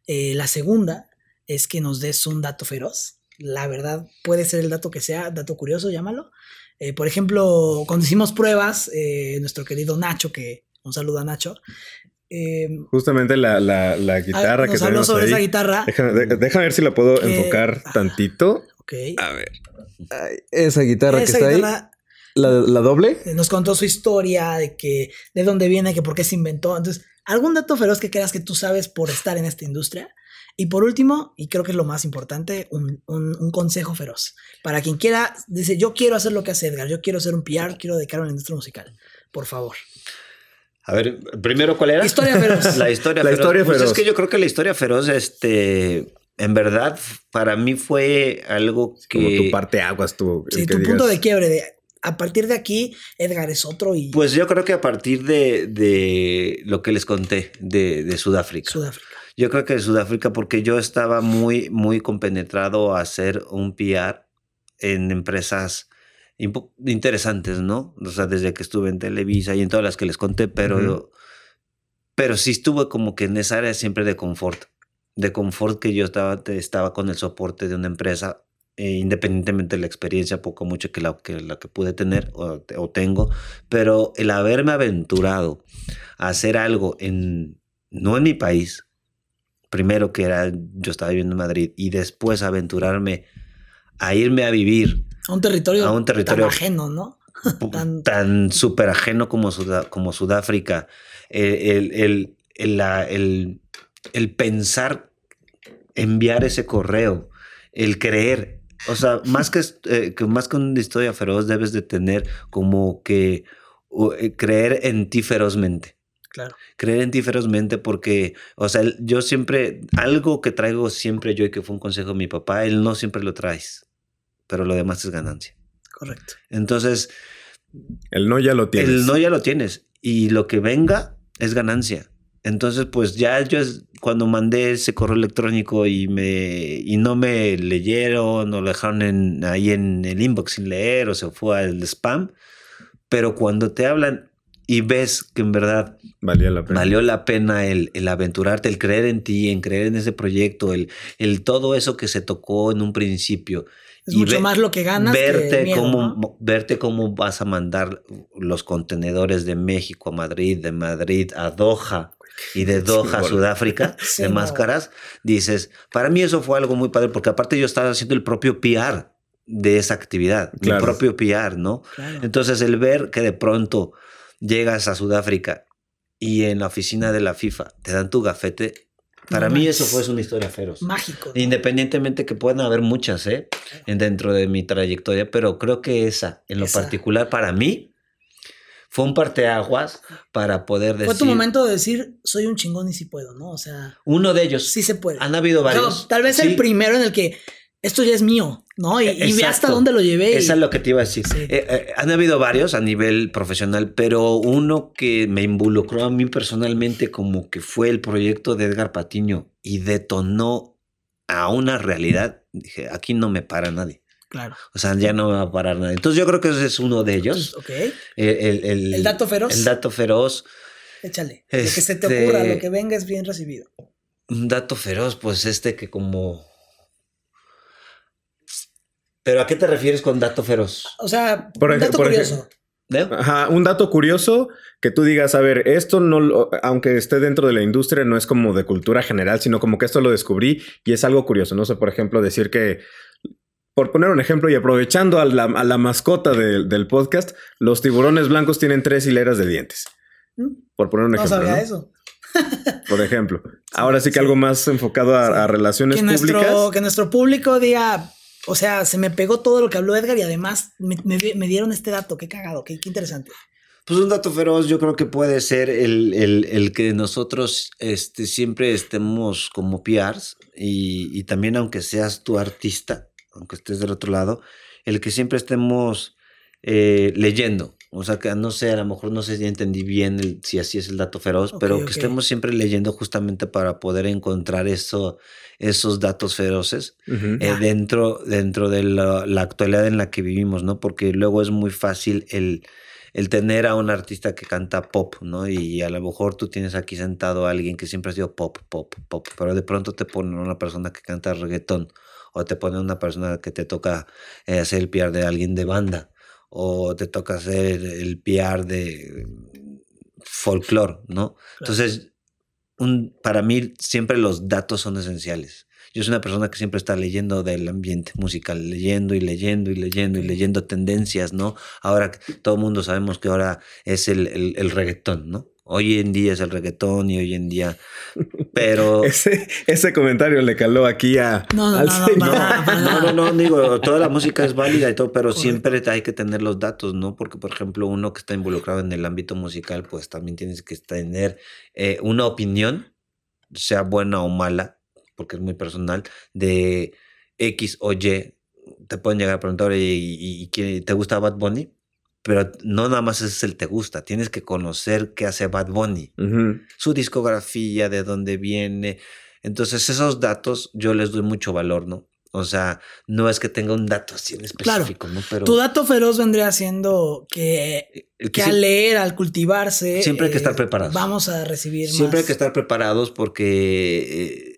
Eh, la segunda es que nos des un dato feroz. La verdad puede ser el dato que sea, dato curioso, llámalo. por ejemplo, cuando hicimos pruebas, nuestro querido Nacho, que un saludo a Nacho, Justamente la, la, guitarra que habló sobre esa guitarra. Déjame, ver si la puedo enfocar tantito. Ok. A ver esa guitarra que está ahí. La, doble. Eh, nos contó su historia de que de dónde viene, que por qué se inventó. Entonces, algún dato feroz que creas que tú sabes por estar en esta industria. Y por último, y creo que es lo más importante, un, consejo feroz. Para quien quiera, dice, yo quiero hacer lo que hace Edgar, yo quiero ser un PR, quiero dedicarme a la industria musical. Por favor. A ver, primero, ¿cuál era? Historia feroz. la historia feroz. Historia pues es que yo creo que la historia feroz, este, en verdad, para mí fue algo que. Como tu parte aguas, tu. Sí, tu punto de quiebre. De, a partir de aquí, Edgar es otro y. Pues yo creo que a partir de, de lo que les conté de, de, Sudáfrica. Sudáfrica. Yo creo que de Sudáfrica, porque yo estaba muy, muy compenetrado a hacer un PR en empresas interesantes, ¿no? O sea, desde que estuve en Televisa y en todas las que les conté, pero. Pero sí estuve como que en esa área siempre de confort de confort que yo estaba, estaba con el soporte de una empresa, eh, independientemente de la experiencia, poco mucho que la que, la que pude tener o, tengo, pero el haberme aventurado a hacer algo en, no en mi país, primero que era, yo estaba viviendo en Madrid, y después aventurarme a irme a vivir a un territorio, a un territorio tan ajeno, ¿no? tan súper ajeno como, como Sudáfrica, el, el, el, el el pensar enviar ese correo, el creer. O sea, más eh, que, más que una historia feroz, debes de tener como que eh, creer en ti ferozmente. Claro. Creer en ti ferozmente porque, o sea, yo siempre, algo que traigo siempre yo y que fue un consejo de mi papá, él no siempre lo traes, pero lo demás es ganancia. Correcto. Entonces... El no ya lo tienes. El no ya lo tienes. Y lo que venga es ganancia. Entonces, pues ya yo cuando mandé ese correo electrónico y me y no me leyeron o lo dejaron ahí en el inbox sin leer o se fue al spam, pero cuando te hablan y ves que en verdad Valía la pena. valió la pena el, el aventurarte, el creer en ti, en creer en ese proyecto, el, el todo eso que se tocó en un principio. Es y mucho ve- más lo que ganas. que verte el miedo, cómo ¿no? verte cómo vas a mandar los contenedores de México a Madrid, de Madrid a Doha y de Doha boludo. Sudáfrica Sí, de no. máscaras, dices, para mí eso fue algo muy padre porque aparte yo estaba haciendo el propio PR de esa actividad, Claro. mi propio PR, ¿no? Claro. Entonces el ver que de pronto llegas a Sudáfrica y en la oficina de la FIFA te dan tu gafete, para No mí eso fue una historia feroz. Mágico. ¿no? Independientemente que puedan haber muchas, ¿eh? En dentro de mi trayectoria, pero creo que esa, en lo Esa. particular para mí, fue un parteaguas para poder decir. Fue tu momento de decir, soy un chingón y sí puedo, ¿no? O sea, Uno de ellos. sí se puede. Han habido varios. tal vez Sí, el primero en el que esto ya es mío, ¿no? Y, y ve hasta dónde lo llevé. y- Eso es lo que te iba a decir. Sí. Eh, eh, han habido varios a nivel profesional, pero uno que me involucró a mí personalmente como que fue el proyecto de Edgar Patiño y detonó a una realidad. Dije, aquí no me para nadie. Claro. O sea, ya no me va a parar nadie. Entonces yo creo que ese es uno de ellos. Ok. El, el- el- El dato feroz. El dato feroz. Échale. Lo que se te Este- ocurra, lo que venga es bien recibido. Un dato feroz, pues este que como... ¿Pero a qué te refieres con dato feroz? O sea, Por un dato por curioso. ¿Eh? Ajá, un dato curioso que tú digas, a ver, esto no, lo- aunque esté dentro de la industria, no es como de cultura general, sino como que esto lo descubrí y es algo curioso. No sé, por ejemplo, decir que, por poner un ejemplo y aprovechando a la, a la mascota de- del podcast, los tiburones blancos tienen tres hileras de dientes. ¿Mm? Por poner un No ejemplo. sabía ¿no? eso. Por ejemplo. Ahora sí que sí. algo más enfocado a, Sí. a relaciones Que nuestro, públicas. que nuestro público diga, o sea, se me pegó todo lo que habló Edgar y además me, me- me dieron este dato. Qué cagado, qué, qué interesante. Pues un dato feroz yo creo que puede ser el, el- el que nosotros este, siempre estemos como PRs y, y también aunque seas tu artista, aunque estés del otro lado, el que siempre estemos eh, leyendo. O sea, que no sé, a lo mejor no sé si entendí bien el- si así es el dato feroz, pero que estemos siempre leyendo justamente para poder encontrar eso, esos datos feroces eh, dentro, dentro de la, la actualidad en la que vivimos, ¿no? Porque luego es muy fácil el, el tener a un artista que canta pop, ¿no? Y a lo mejor tú tienes aquí sentado a alguien que siempre ha sido pop, pop, pop, pero de pronto te ponen una persona que canta reggaetón o te ponen una persona que te toca eh, hacer el PR de alguien de banda o te toca hacer el PR de folclore, ¿no? Entonces, un, para mí siempre los datos son esenciales. Yo soy una persona que siempre está leyendo del ambiente musical, leyendo y leyendo y leyendo y leyendo tendencias, ¿no? Ahora todo el mundo sabemos que ahora es el, el, el reggaetón, ¿no? Hoy en día es el reggaetón y hoy en día, pero... Ese, ese comentario le caló aquí a, No, no, al no, no, señor. para nada, para No, no, no, digo, toda la música es válida y todo, pero Correcto. siempre hay que tener los datos, ¿no? Porque, por ejemplo, uno que está involucrado en el ámbito musical, pues también tienes que tener eh, una opinión, sea buena o mala, porque es muy personal, de X o Y. Te pueden llegar a preguntar, "Oye, ¿y, y, y quién- te gusta Bad Bunny? Pero no nada más es el te gusta, tienes que conocer qué hace Bad Bunny su discografía, de dónde viene. Entonces, esos datos yo les doy mucho valor, ¿no? O sea, no es que tenga un dato así en Claro. específico, ¿no? Pero Tu dato feroz vendría siendo que, el que que al leer, al cultivarse. Siempre hay que eh, estar preparados. Vamos a recibir siempre hay que estar preparados porque eh,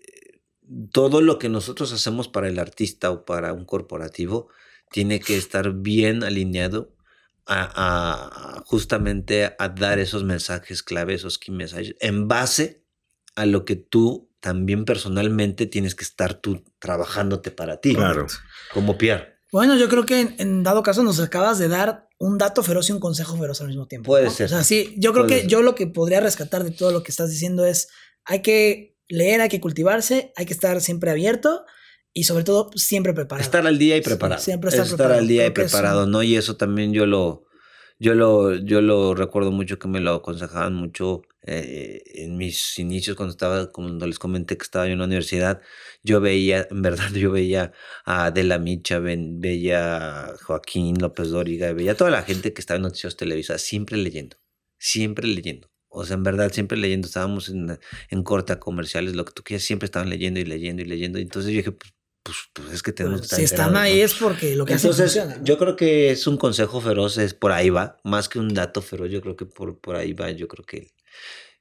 todo lo que nosotros hacemos para el artista o para un corporativo tiene que estar bien alineado a, a- justamente a dar esos mensajes clave, esos key messages, en base a lo que tú también personalmente tienes que estar tú trabajándote para ti. Claro. Como Pierre. Bueno, yo creo que en, en dado caso nos acabas de dar un dato feroz y un consejo feroz al mismo tiempo. Puede ¿no? ser. O sea, sí, yo creo Puede que ser. yo lo que podría rescatar de todo lo que estás diciendo es hay que leer, hay que cultivarse, hay que estar siempre abierto y sobre todo siempre preparado. Estar al día y preparado. siempre estar estar preparado. al día y eso- preparado, ¿no? Y eso también yo lo, yo lo, yo lo recuerdo mucho que me lo aconsejaban mucho eh, en mis inicios cuando estaba, cuando les comenté que estaba yo en la universidad, yo veía, en verdad, yo veía a Adela Micha, ven- veía a Joaquín López Dóriga, veía a toda la gente que estaba en Noticias Televisa, siempre leyendo, siempre leyendo. O sea, en verdad, siempre leyendo. Estábamos en, en corte a comerciales, lo que tú quieras, siempre estaban leyendo y leyendo y leyendo. Entonces yo dije, pues, pues, pues es que tenemos que si estar están enterados, ahí ¿no? es porque lo que hacen Entonces, funciona. ¿no? yo creo que es un consejo feroz, es por ahí va, más que un dato feroz, yo creo que por, por ahí va, yo creo que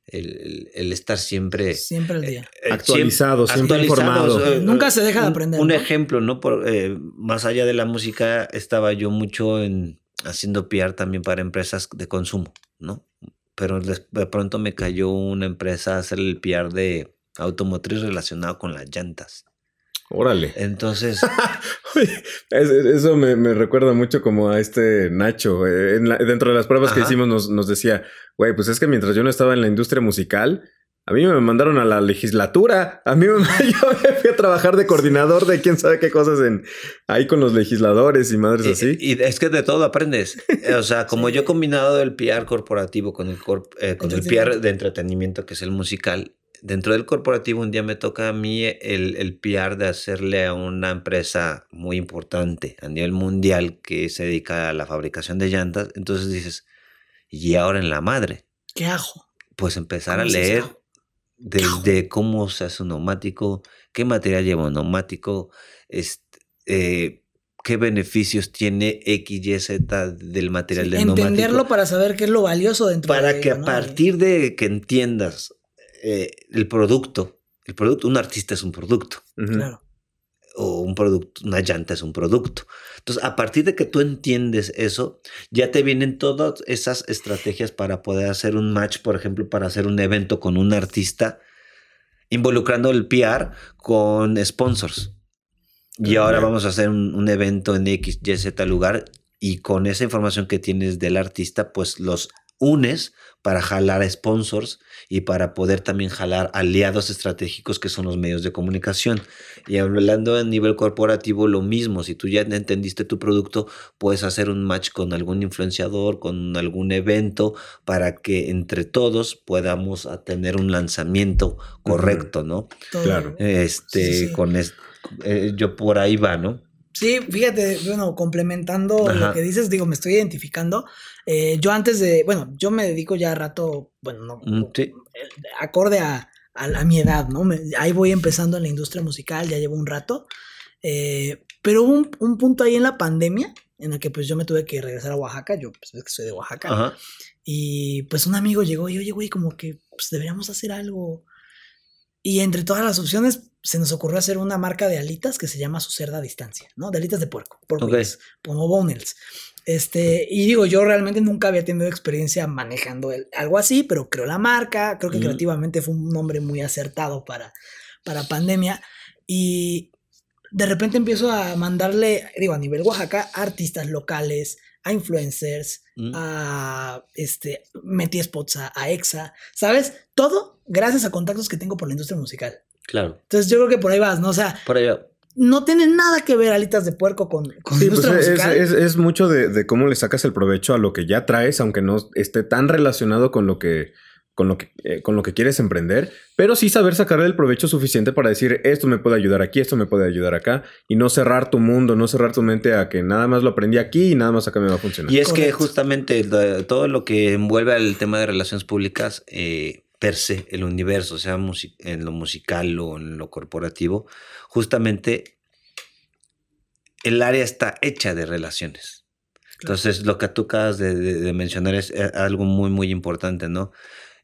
el, el- el estar siempre Siempre el día. eh, Actualizado, siempre informado. eh, Nunca se deja de un- aprender, Un ¿no? ejemplo, ¿no? Por, eh, más allá de la música, estaba yo mucho en haciendo PR también para empresas de consumo, ¿no? Pero de, de pronto me cayó una empresa a hacer el PR de automotriz relacionado con las llantas. Órale. Entonces, Eso me, me recuerda mucho como a este Nacho. eh, en la- dentro de las pruebas que hicimos nos, nos decía, güey, pues es que mientras yo no estaba en la industria musical, a mí me mandaron a la legislatura. A mí me, yo me fui a trabajar de coordinador de quién sabe qué cosas en ahí con los legisladores y madres y, así. y es que de todo aprendes. Eh, O sea, como yo he combinado el PR corporativo con el, corp- eh, con el PR de entretenimiento, que es el musical, dentro del corporativo un día me toca a mí el, el PR de hacerle a una empresa muy importante a nivel mundial que se dedica a la fabricación de llantas. Entonces dices, y ahora en la madre, ¿Qué ajo? pues empezar a ¿Cómo se leer desde cómo se hace un neumático, qué material lleva un neumático, este, eh, qué beneficios tiene X, Y, Z del material del Entenderlo neumático. para saber qué es lo valioso dentro de Para que ello, a ¿no? partir de que entiendas eh, el producto, el producto, un artista es un producto. Claro. o un producto, una llanta es un producto. Entonces, a partir de que tú entiendes eso, ya te vienen todas esas estrategias para poder hacer un match, por ejemplo, para hacer un evento con un artista, involucrando el PR con sponsors. Y ahora vamos a hacer un, un evento en X, Y, Z lugar y con esa información que tienes del artista, pues los unes para jalar a sponsors y para poder también jalar aliados estratégicos que son los medios de comunicación. Y hablando a nivel corporativo, lo mismo, si tú ya entendiste tu producto, puedes hacer un match con algún influenciador, con algún evento, para que entre todos podamos tener un lanzamiento correcto, ¿no? Claro. Este, Sí, sí. con es- eh, yo por ahí va, ¿no? Sí, fíjate, bueno, complementando Ajá. lo que dices, digo, me estoy identificando. Eh, yo antes de, bueno, yo me dedico ya a rato, bueno, no, Mm, sí. acorde a, a, mi edad, ¿no? Me- ahí voy empezando en la industria musical, ya llevo un rato. Eh, pero hubo un, un punto ahí en la pandemia en el que pues yo me tuve que regresar a Oaxaca, yo pues que soy de Oaxaca. Ajá. Y pues un amigo llegó y oye, güey, como que pues, deberíamos hacer algo. Y entre todas las opciones se nos ocurrió hacer una marca de alitas que se llama su cerda a distancia, ¿no? De alitas de puerco, por Ok. wings, como bonels. Este, y digo, yo realmente nunca había tenido experiencia manejando el- algo así, pero creo la marca, creo que creativamente fue un nombre muy acertado para, para pandemia. Y de repente empiezo a mandarle, digo, a nivel Oaxaca, artistas locales, a influencers, Mm. a este, metí spots a, a EXA, ¿sabes? Todo gracias a contactos que tengo por la industria musical. Claro. Entonces yo creo que por ahí vas, ¿no? O sea, Por ahí va. no tiene nada que ver alitas de puerco con, con Sí, la pues industria es, musical. es- es mucho de, de cómo le sacas el provecho a lo que ya traes, aunque no esté tan relacionado con lo que, con lo que, eh, con lo que quieres emprender, pero sí saber sacarle el provecho suficiente para decir esto me puede ayudar aquí, esto me puede ayudar acá, y no cerrar tu mundo, no cerrar tu mente a que nada más lo aprendí aquí y nada más acá me va a funcionar. Y es que justamente todo lo que envuelve al tema de relaciones públicas, eh, per se, el universo, sea en lo musical o en lo corporativo, justamente el área está hecha de relaciones. Entonces, lo que tú acabas de, de- de mencionar es eh, algo muy, muy importante, ¿no?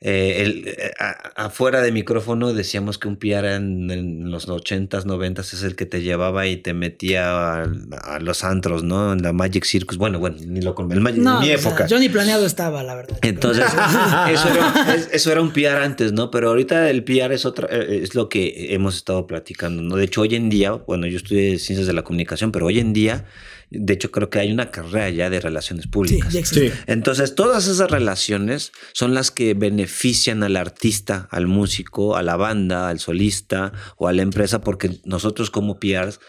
Eh, el- eh, a- afuera de micrófono decíamos que un PR en, en los 80s, 90s es el que te llevaba y te metía a, a los antros, ¿no? En la Magic Circus. Bueno, bueno, ni lo con el Magic, no, en mi o sea, época. yo ni planeado estaba, la verdad. Entonces, eso era, es- eso era un PR antes, ¿no? Pero ahorita el PR es otra, eh, es lo que hemos estado platicando, ¿no? De hecho, hoy en día, bueno, yo estudié ciencias de la comunicación, pero hoy en día, de hecho, creo que hay una carrera ya de relaciones sí, públicas. ya existe. Sí. Entonces, todas esas relaciones son las que benefician al artista, al músico, a la banda, al solista o a la empresa, porque nosotros como PRs,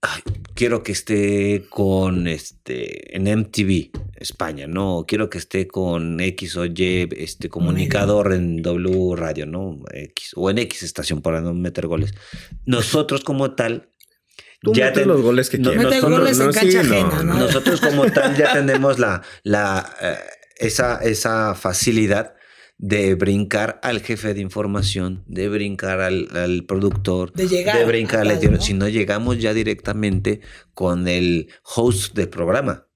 ay, quiero que esté con este en MTV España, ¿no? Quiero que esté con X o Y este comunicador en W Radio, ¿no? X o en X estación para no meter goles. Nosotros como tal Tú ya metes ten- los goles que no- quieras. Mete Nosotros- goles en cancha sí, ajena, ¿no? nosotros como tal ya tenemos la, la, eh, esa, esa facilidad de brincar al jefe de información, de brincar al, al productor, De llegar brincar a al editor, ¿no? sino llegamos ya directamente con el host del programa.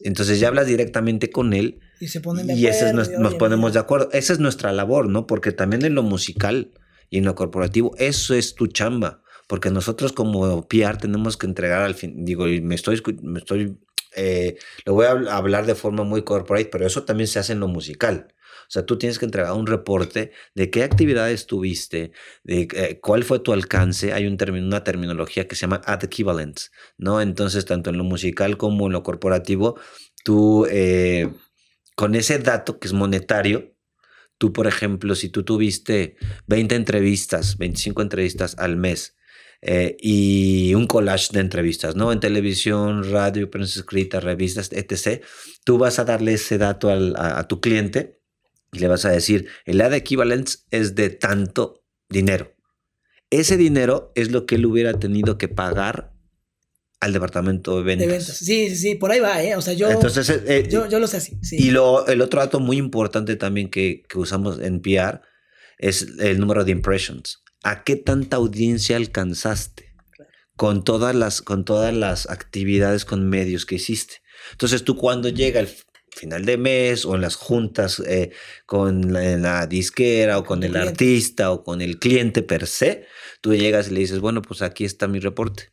Entonces ya hablas directamente con él Y se ponen de y ese es acuerdo, nos ponemos de acuerdo. Esa es nuestra labor, ¿no? Porque también en lo musical y en lo corporativo, eso es tu chamba. Porque nosotros como PR tenemos que entregar al fin, digo, y me estoy, me estoy, eh, lo voy a habl- hablar de forma muy corporate, pero eso también se hace en lo musical. O sea, tú tienes que entregar un reporte de qué actividades tuviste, de eh, cuál fue tu alcance. Hay un término, una terminología que se llama ad equivalence, ¿no? Entonces, tanto en lo musical como en lo corporativo, tú, eh, con ese dato que es monetario, tú, por ejemplo, si tú tuviste 20 entrevistas, 25 entrevistas al mes, eh, y un collage de entrevistas, ¿no? En televisión, radio, prensa escrita, revistas, etc. Tú vas a darle ese dato al- a, a tu cliente y le vas a decir, el ad equivalence es de tanto dinero. Ese dinero es lo que él hubiera tenido que pagar al departamento de ventas. de ventas. Sí, sí, sí, por ahí va, ¿eh? O sea, yo, Entonces, eh, eh, yo, yo lo sé así. Sí. y lo, el otro dato muy importante también que, que usamos en PR es el número de impressions. ¿A qué tanta audiencia alcanzaste con todas las, con todas las actividades con medios que hiciste? Entonces tú cuando llega el final de mes o en las juntas eh, con la, la disquera o con el artista o con el cliente per se, tú llegas y le dices, bueno, pues aquí está mi reporte.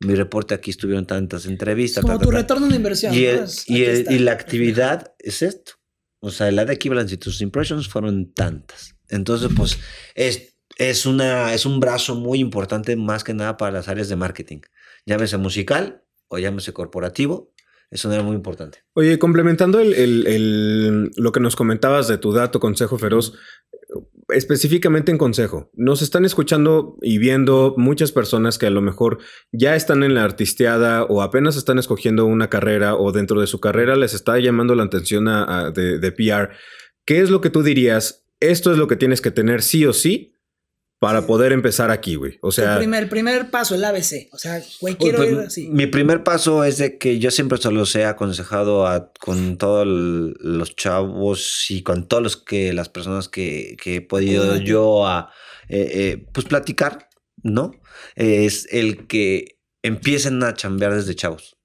Mi reporte aquí estuvieron tantas entrevistas. como ta, tu ta". retorno de inversión. Y, y, el- y la actividad es esto. O sea, el ad equivalence y tus impressions fueron tantas. Entonces, pues, es, es, una, es un brazo muy importante más que nada para las áreas de marketing. Llámese musical o llámese corporativo. Es una área muy importante. Oye, complementando el, el- lo que nos comentabas de tu dato, Consejo Feroz, específicamente en Consejo, nos están escuchando y viendo muchas personas que a lo mejor ya están en la artisteada o apenas están escogiendo una carrera o dentro de su carrera les está llamando la atención a- de, de PR. ¿Qué es lo que tú dirías? Esto es lo que tienes que tener sí o sí para Sí. poder empezar aquí, güey. O el sea, primer, primer paso, el ABC. O sea, güey, quiero pues, ir así. Mi primer paso es de que yo siempre se los he aconsejado a, con todos los chavos y con todos los que las personas que, que he podido yo a eh, eh, pues platicar, ¿no? Es el que empiecen a chambear desde chavos.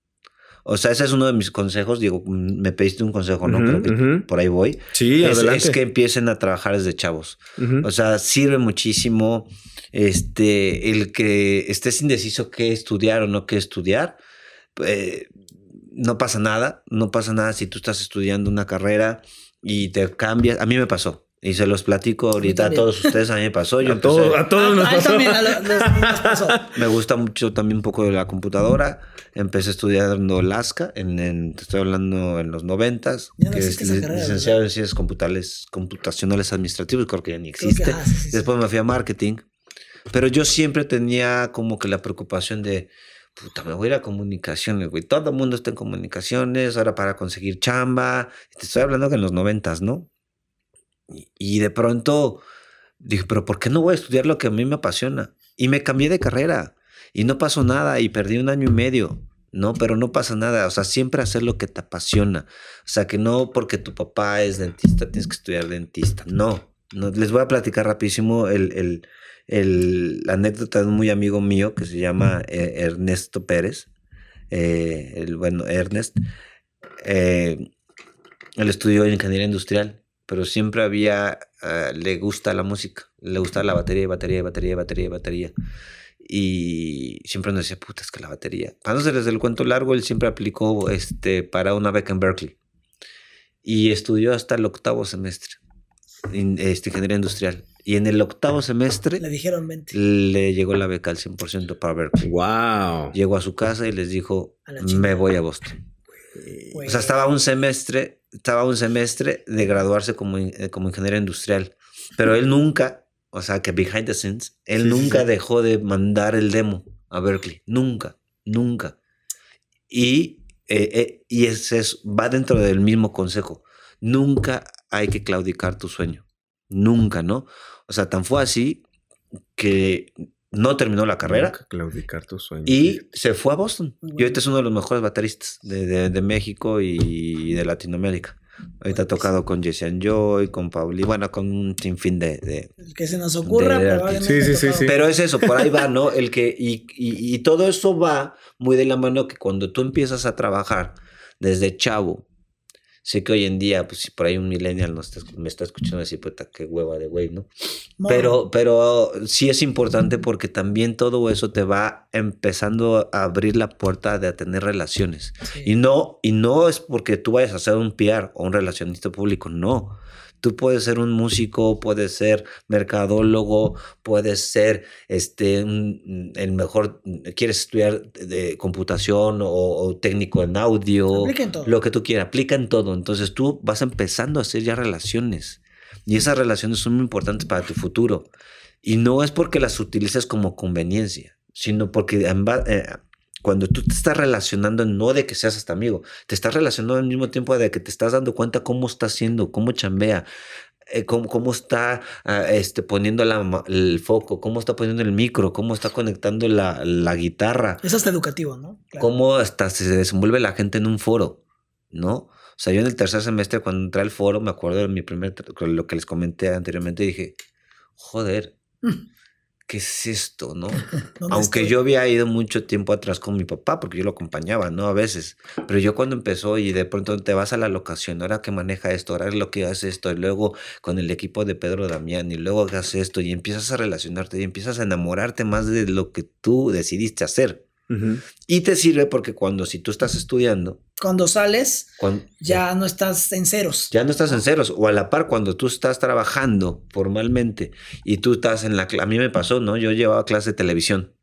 O sea, ese es uno de mis consejos. Digo, mm, me pediste un consejo, ¿no? Creo que por ahí voy. sí, es, adelante. es que empiecen a trabajar desde chavos. O sea, sirve muchísimo este, el que estés indeciso qué estudiar o no qué estudiar. eh, no pasa nada, no pasa nada si tú estás estudiando una carrera y te cambias. A mí me pasó. Y se los platico ahorita a todos ustedes. A mí me pasó. Yo a, todo- empecé- a todos nos a él pasó. también a lo- nos- nos pasó. me gusta mucho también un poco de la computadora. Empecé estudiando LASCA, en, en- te estoy hablando en los noventas, Ya no que es existe li- carrera, licenciado en ciencias computales, computacionales administrativas, creo que ya ni Creo que, existe. ah, sí, sí, sí. Después me fui a marketing. Pero yo siempre tenía como que la preocupación de, puta, me voy a ir a comunicaciones, güey. Todo el mundo está en comunicaciones, ahora para conseguir chamba. Te estoy hablando que en los noventas, ¿no? Y, de pronto dije, pero ¿por qué no voy a estudiar lo que a mí me apasiona? Y me cambié de carrera y no pasó nada y perdí un año y medio. No, pero no pasa nada. O sea, siempre hacer lo que te apasiona. O sea, que no porque tu papá es dentista tienes que estudiar dentista. No, no les voy a platicar rapidísimo el, el, el- la anécdota de un muy amigo mío que se llama eh, Ernesto Pérez. Eh, el bueno, Ernest. Eh, él estudió ingeniería industrial, pero siempre había, eh, le gusta la música, le gusta la batería, batería, batería, batería, batería. Y siempre nos decía, puta, es que la batería. Para no hacerles el cuento largo, él siempre aplicó este, para una beca en Berkeley. Y estudió hasta el octavo semestre, in- este, ingeniería industrial. Y en el octavo semestre Le dijeron 20. le llegó la beca al 100% para Berkeley. Wow. Llegó a su casa y les dijo, me voy a Boston. Güey. O sea, estaba un semestre, estaba un semestre de graduarse como, eh, como ingeniero industrial. Pero él nunca, o sea, que behind the scenes, él Sí, nunca sí. dejó de mandar el demo a Berkeley. Nunca, nunca. Y, eh, eh, y ese es, va dentro del mismo consejo. Nunca hay que claudicar tu sueño. Nunca, ¿no? O sea, tan fue así que no terminó la carrera. Nunca claudicar tus sueños. Y se fue a Boston. Y ahorita es uno de los mejores bateristas de, de- de México y de Latinoamérica. Ahorita ha tocado con Jesse and Joy, con Pauli, bueno, con un sinfín de... de El que se nos ocurra, de probablemente. Sí, sí, sí, sí. pero es eso, por ahí va, ¿no? El que, y, y, y todo eso va muy de la mano que cuando tú empiezas a trabajar desde chavo, sé que hoy en día, pues si por ahí un millennial no está- me está escuchando decir, puta, qué hueva de güey, ¿no? Pero, pero sí es importante porque también todo eso te va empezando a abrir la puerta de a tener relaciones. Sí. Y no, y no es porque tú vayas a ser un PR o un relacionista público, no. Tú puedes ser un músico, puedes ser mercadólogo, puedes ser este un- el mejor, quieres estudiar de computación o, o técnico en audio, en todo. lo que tú quieras, aplica en todo. Entonces tú vas empezando a hacer ya relaciones y esas relaciones son muy importantes para tu futuro. Y no es porque las utilices como conveniencia, sino porque eh, cuando tú te estás relacionando, no de que seas hasta amigo, te estás relacionando al mismo tiempo de que te estás dando cuenta cómo está haciendo, cómo chambea, eh, cómo, cómo está ah, este, poniendo la el foco, cómo está poniendo el micro, cómo está conectando la, la guitarra, Es hasta educativo, ¿no? Claro. cómo hasta se desenvuelve la gente en un foro, ¿no? O sea, yo en el tercer semestre, cuando entré al foro, me acuerdo de mi primer, lo que les comenté anteriormente, dije, joder, Mm. ¿Qué es esto, no? ¿Dónde Aunque estoy? yo había ido mucho tiempo atrás con mi papá, porque yo lo acompañaba, ¿no? A veces. Pero yo cuando empezó y de pronto te vas a la locación, ahora que maneja esto, ahora lo que hace esto, y luego con el equipo de Pedro Damián, y luego que hace esto, y empiezas a relacionarte y empiezas a enamorarte más de lo que tú decidiste hacer. Y te sirve porque cuando si tú estás estudiando, Cuando sales, cuando, ya no estás en ceros. ya no estás en ceros, o a la par cuando tú estás trabajando formalmente y tú estás en la... A mí me pasó, ¿no? Yo llevaba clase de televisión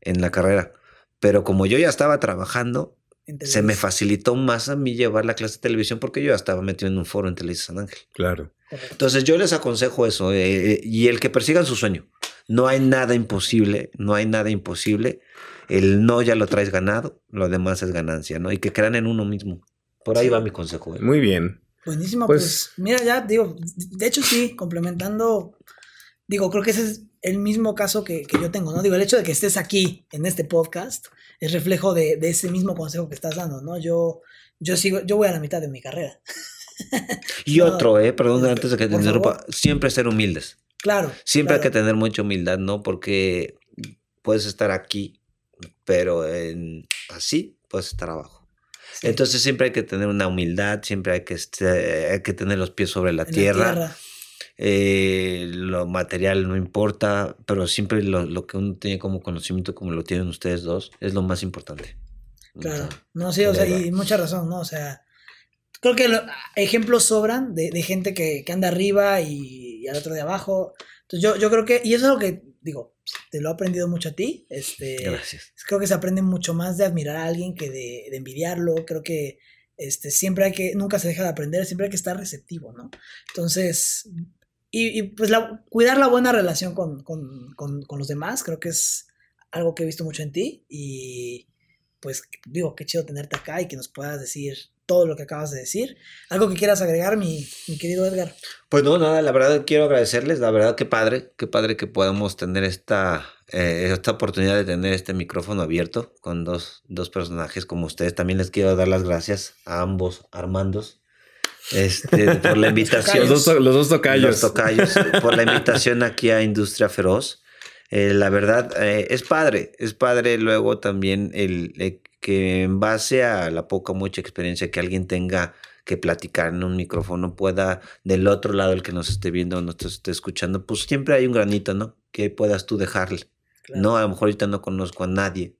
en la carrera, pero como yo ya estaba trabajando, se me televisión. facilitó más a mí llevar la clase de televisión porque yo ya estaba metido en un foro en Televisa San Ángel. Claro. Correcto. Entonces yo les aconsejo eso eh, eh, y el que persigan su sueño. No hay nada imposible, no hay nada imposible. El no ya lo traes ganado, lo demás es ganancia, ¿no? Y que crean en uno mismo. Por ahí va mi consejo. ¿eh? Muy bien. Buenísimo, Pues- pues, mira, ya digo, de hecho sí, complementando, digo, creo que ese es el mismo caso que, que yo tengo, ¿no? Digo, el hecho de que estés aquí en este podcast es reflejo de, de ese mismo consejo que estás dando, ¿no? Yo, yo sigo, yo voy a la mitad de mi carrera. Y No, otro, eh, perdón, este, antes de que te interrumpa, siempre ser humildes. Claro. Siempre hay que tener mucha humildad, ¿no? Porque puedes estar aquí, pero en, así puedes estar abajo. Sí, Entonces siempre hay que tener una humildad, siempre hay que, este- hay que tener los pies sobre la en la tierra. Eh, lo material no importa, pero siempre lo, lo que uno tiene como conocimiento, como lo tienen ustedes dos, es lo más importante. Claro. O sea, No, sí, o sea, y mucha razón, ¿no? O sea, creo que lo- ejemplos sobran de, de gente que, que anda arriba y, y al otro de abajo. Entonces yo, yo creo que, y eso es lo que, digo, te lo he aprendido mucho a ti. Este, Gracias. creo que se aprende mucho más de admirar a alguien que de, de envidiarlo. Creo que este, siempre hay que, nunca se deja de aprender, siempre hay que estar receptivo, ¿no? Entonces, y, y, pues la, cuidar la buena relación con, con, con, con los demás, creo que es algo que he visto mucho en ti y pues digo, qué chido tenerte acá y que nos puedas decir todo lo que acabas de decir. Algo que quieras agregar, mi, mi querido Edgar. Pues no, nada, la verdad quiero agradecerles, la verdad qué padre, qué padre que podamos tener esta, eh, esta oportunidad de tener este micrófono abierto con dos, dos personajes como ustedes. También les quiero dar las gracias a ambos Armandos este, por la invitación. Los dos, los dos tocayos. Los tocayos, por la invitación aquí a Industria Feroz. Eh, la verdad, eh, es padre, es padre luego también el, que en base a la poca mucha experiencia que alguien tenga que platicar en un micrófono pueda del otro lado el que nos esté viendo o nos esté escuchando, pues siempre hay un granito, ¿no? Que puedas tú dejarle. Claro. No, a lo mejor ahorita no conozco a nadie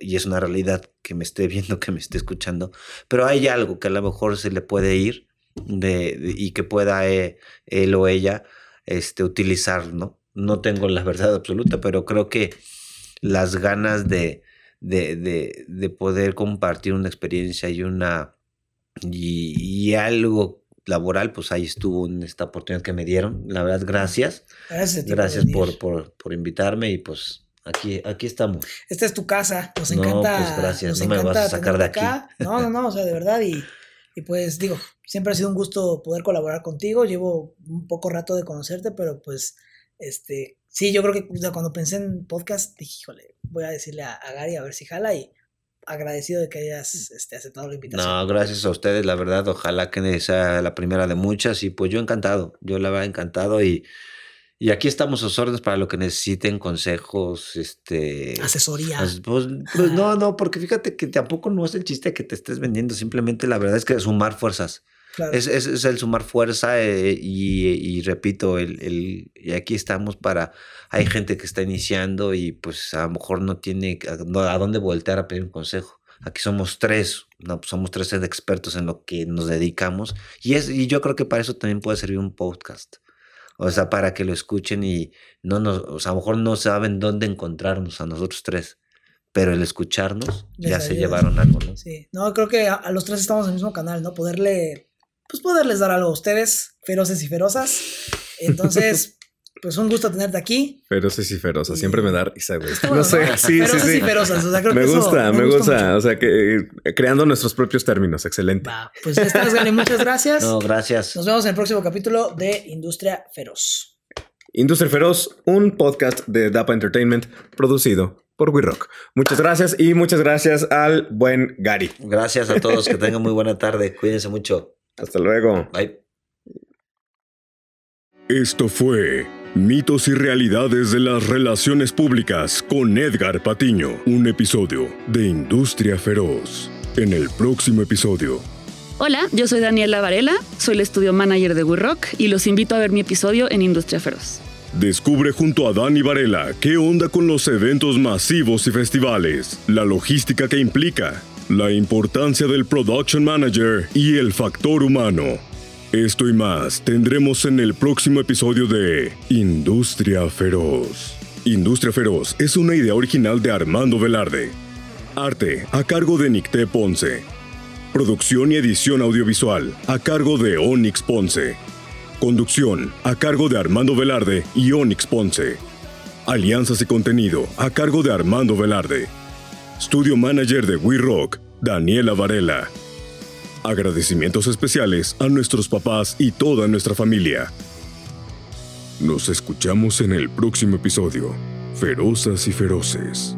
y es una realidad que me esté viendo, que me esté escuchando, pero hay algo que a lo mejor se le puede ir de, de- y que pueda eh, él o ella este, utilizar, ¿no? No tengo la verdad absoluta, pero creo que las ganas de, de, de, de poder compartir una experiencia y una y, y algo laboral, pues ahí estuvo en esta oportunidad que me dieron. La verdad, gracias. Gracias, por Gracias por, por, por invitarme y pues aquí, aquí estamos. Esta es tu casa, nos No, encanta. pues, gracias, no me vas a sacar de acá. No, no, no, o sea, de verdad. Y, y pues digo, siempre ha sido un gusto poder colaborar contigo. Llevo un poco rato de conocerte, pero pues, este, sí, yo creo que o sea, cuando pensé en podcast, dije, híjole, voy a decirle a, a Gary a ver si jala y agradecido de que hayas este, aceptado la invitación. No, gracias a ustedes, la verdad. Ojalá que sea la primera de muchas. Y pues yo encantado. Yo la verdad encantado. Y, y aquí estamos a sus órdenes para lo que necesiten, consejos, este... Asesoría. Pues, pues, pues, no, no, porque fíjate que tampoco no es el chiste que te estés vendiendo. Simplemente la verdad es que sumar fuerzas. Claro. Es, es, es, el sumar fuerza eh, y, y, repito, el, el, y aquí estamos para, hay gente que está iniciando y pues a lo mejor no tiene a, a dónde voltear a pedir un consejo. Aquí somos tres, no, somos tres expertos en lo que nos dedicamos y, es, y yo creo que para eso también puede servir un podcast. O sea, para que lo escuchen y no nos, o sea, a lo mejor no saben dónde encontrarnos a nosotros tres pero el escucharnos Les ya ayuda. se llevaron algo, ¿no? Sí, no, creo que a, a, los tres estamos en el mismo canal, ¿no? Poderle pues poderles dar algo a ustedes, feroces y ferozas. Entonces, pues un gusto tenerte aquí. Feroces y ferozas, siempre me da risa, güey. No sé, sí, feroces sí, sí. y ferozas, o sea, creo me que gusta, eso, me, gusta, mucho. o sea, que eh, creando nuestros propios términos, excelente. Va, pues ya estás, Gani, muchas gracias. No, gracias. Nos vemos en el próximo capítulo de Industria Feroz. Industria Feroz, un podcast de DAPA Entertainment producido por We Rock. Muchas gracias y muchas gracias al buen Gary. Gracias a todos, que tengan muy buena tarde. Cuídense mucho. Hasta luego. Bye. Esto fue Mitos y Realidades de las Relaciones Públicas con Edgar Patiño, un episodio de Industria Feroz. En el próximo episodio. Hola, yo soy Daniela Varela, soy el estudio manager de We Rock y los invito a ver mi episodio en Industria Feroz. Descubre junto a Dani Varela qué onda con los eventos masivos y festivales, la logística que implica, la importancia del production manager y el factor humano. Esto y más tendremos en el próximo episodio de Industria Feroz. Industria Feroz es una idea original de Armando Velarde. Arte a cargo de Nicté Ponce. Producción y edición audiovisual a cargo de Onyx Ponce. Conducción a cargo de Armando Velarde y Onyx Ponce. Alianzas y contenido a cargo de Armando Velarde. Studio Manager de We Rock, Daniela Varela. Agradecimientos especiales a nuestros papás y toda nuestra familia. Nos escuchamos en el próximo episodio. Ferozas y feroces.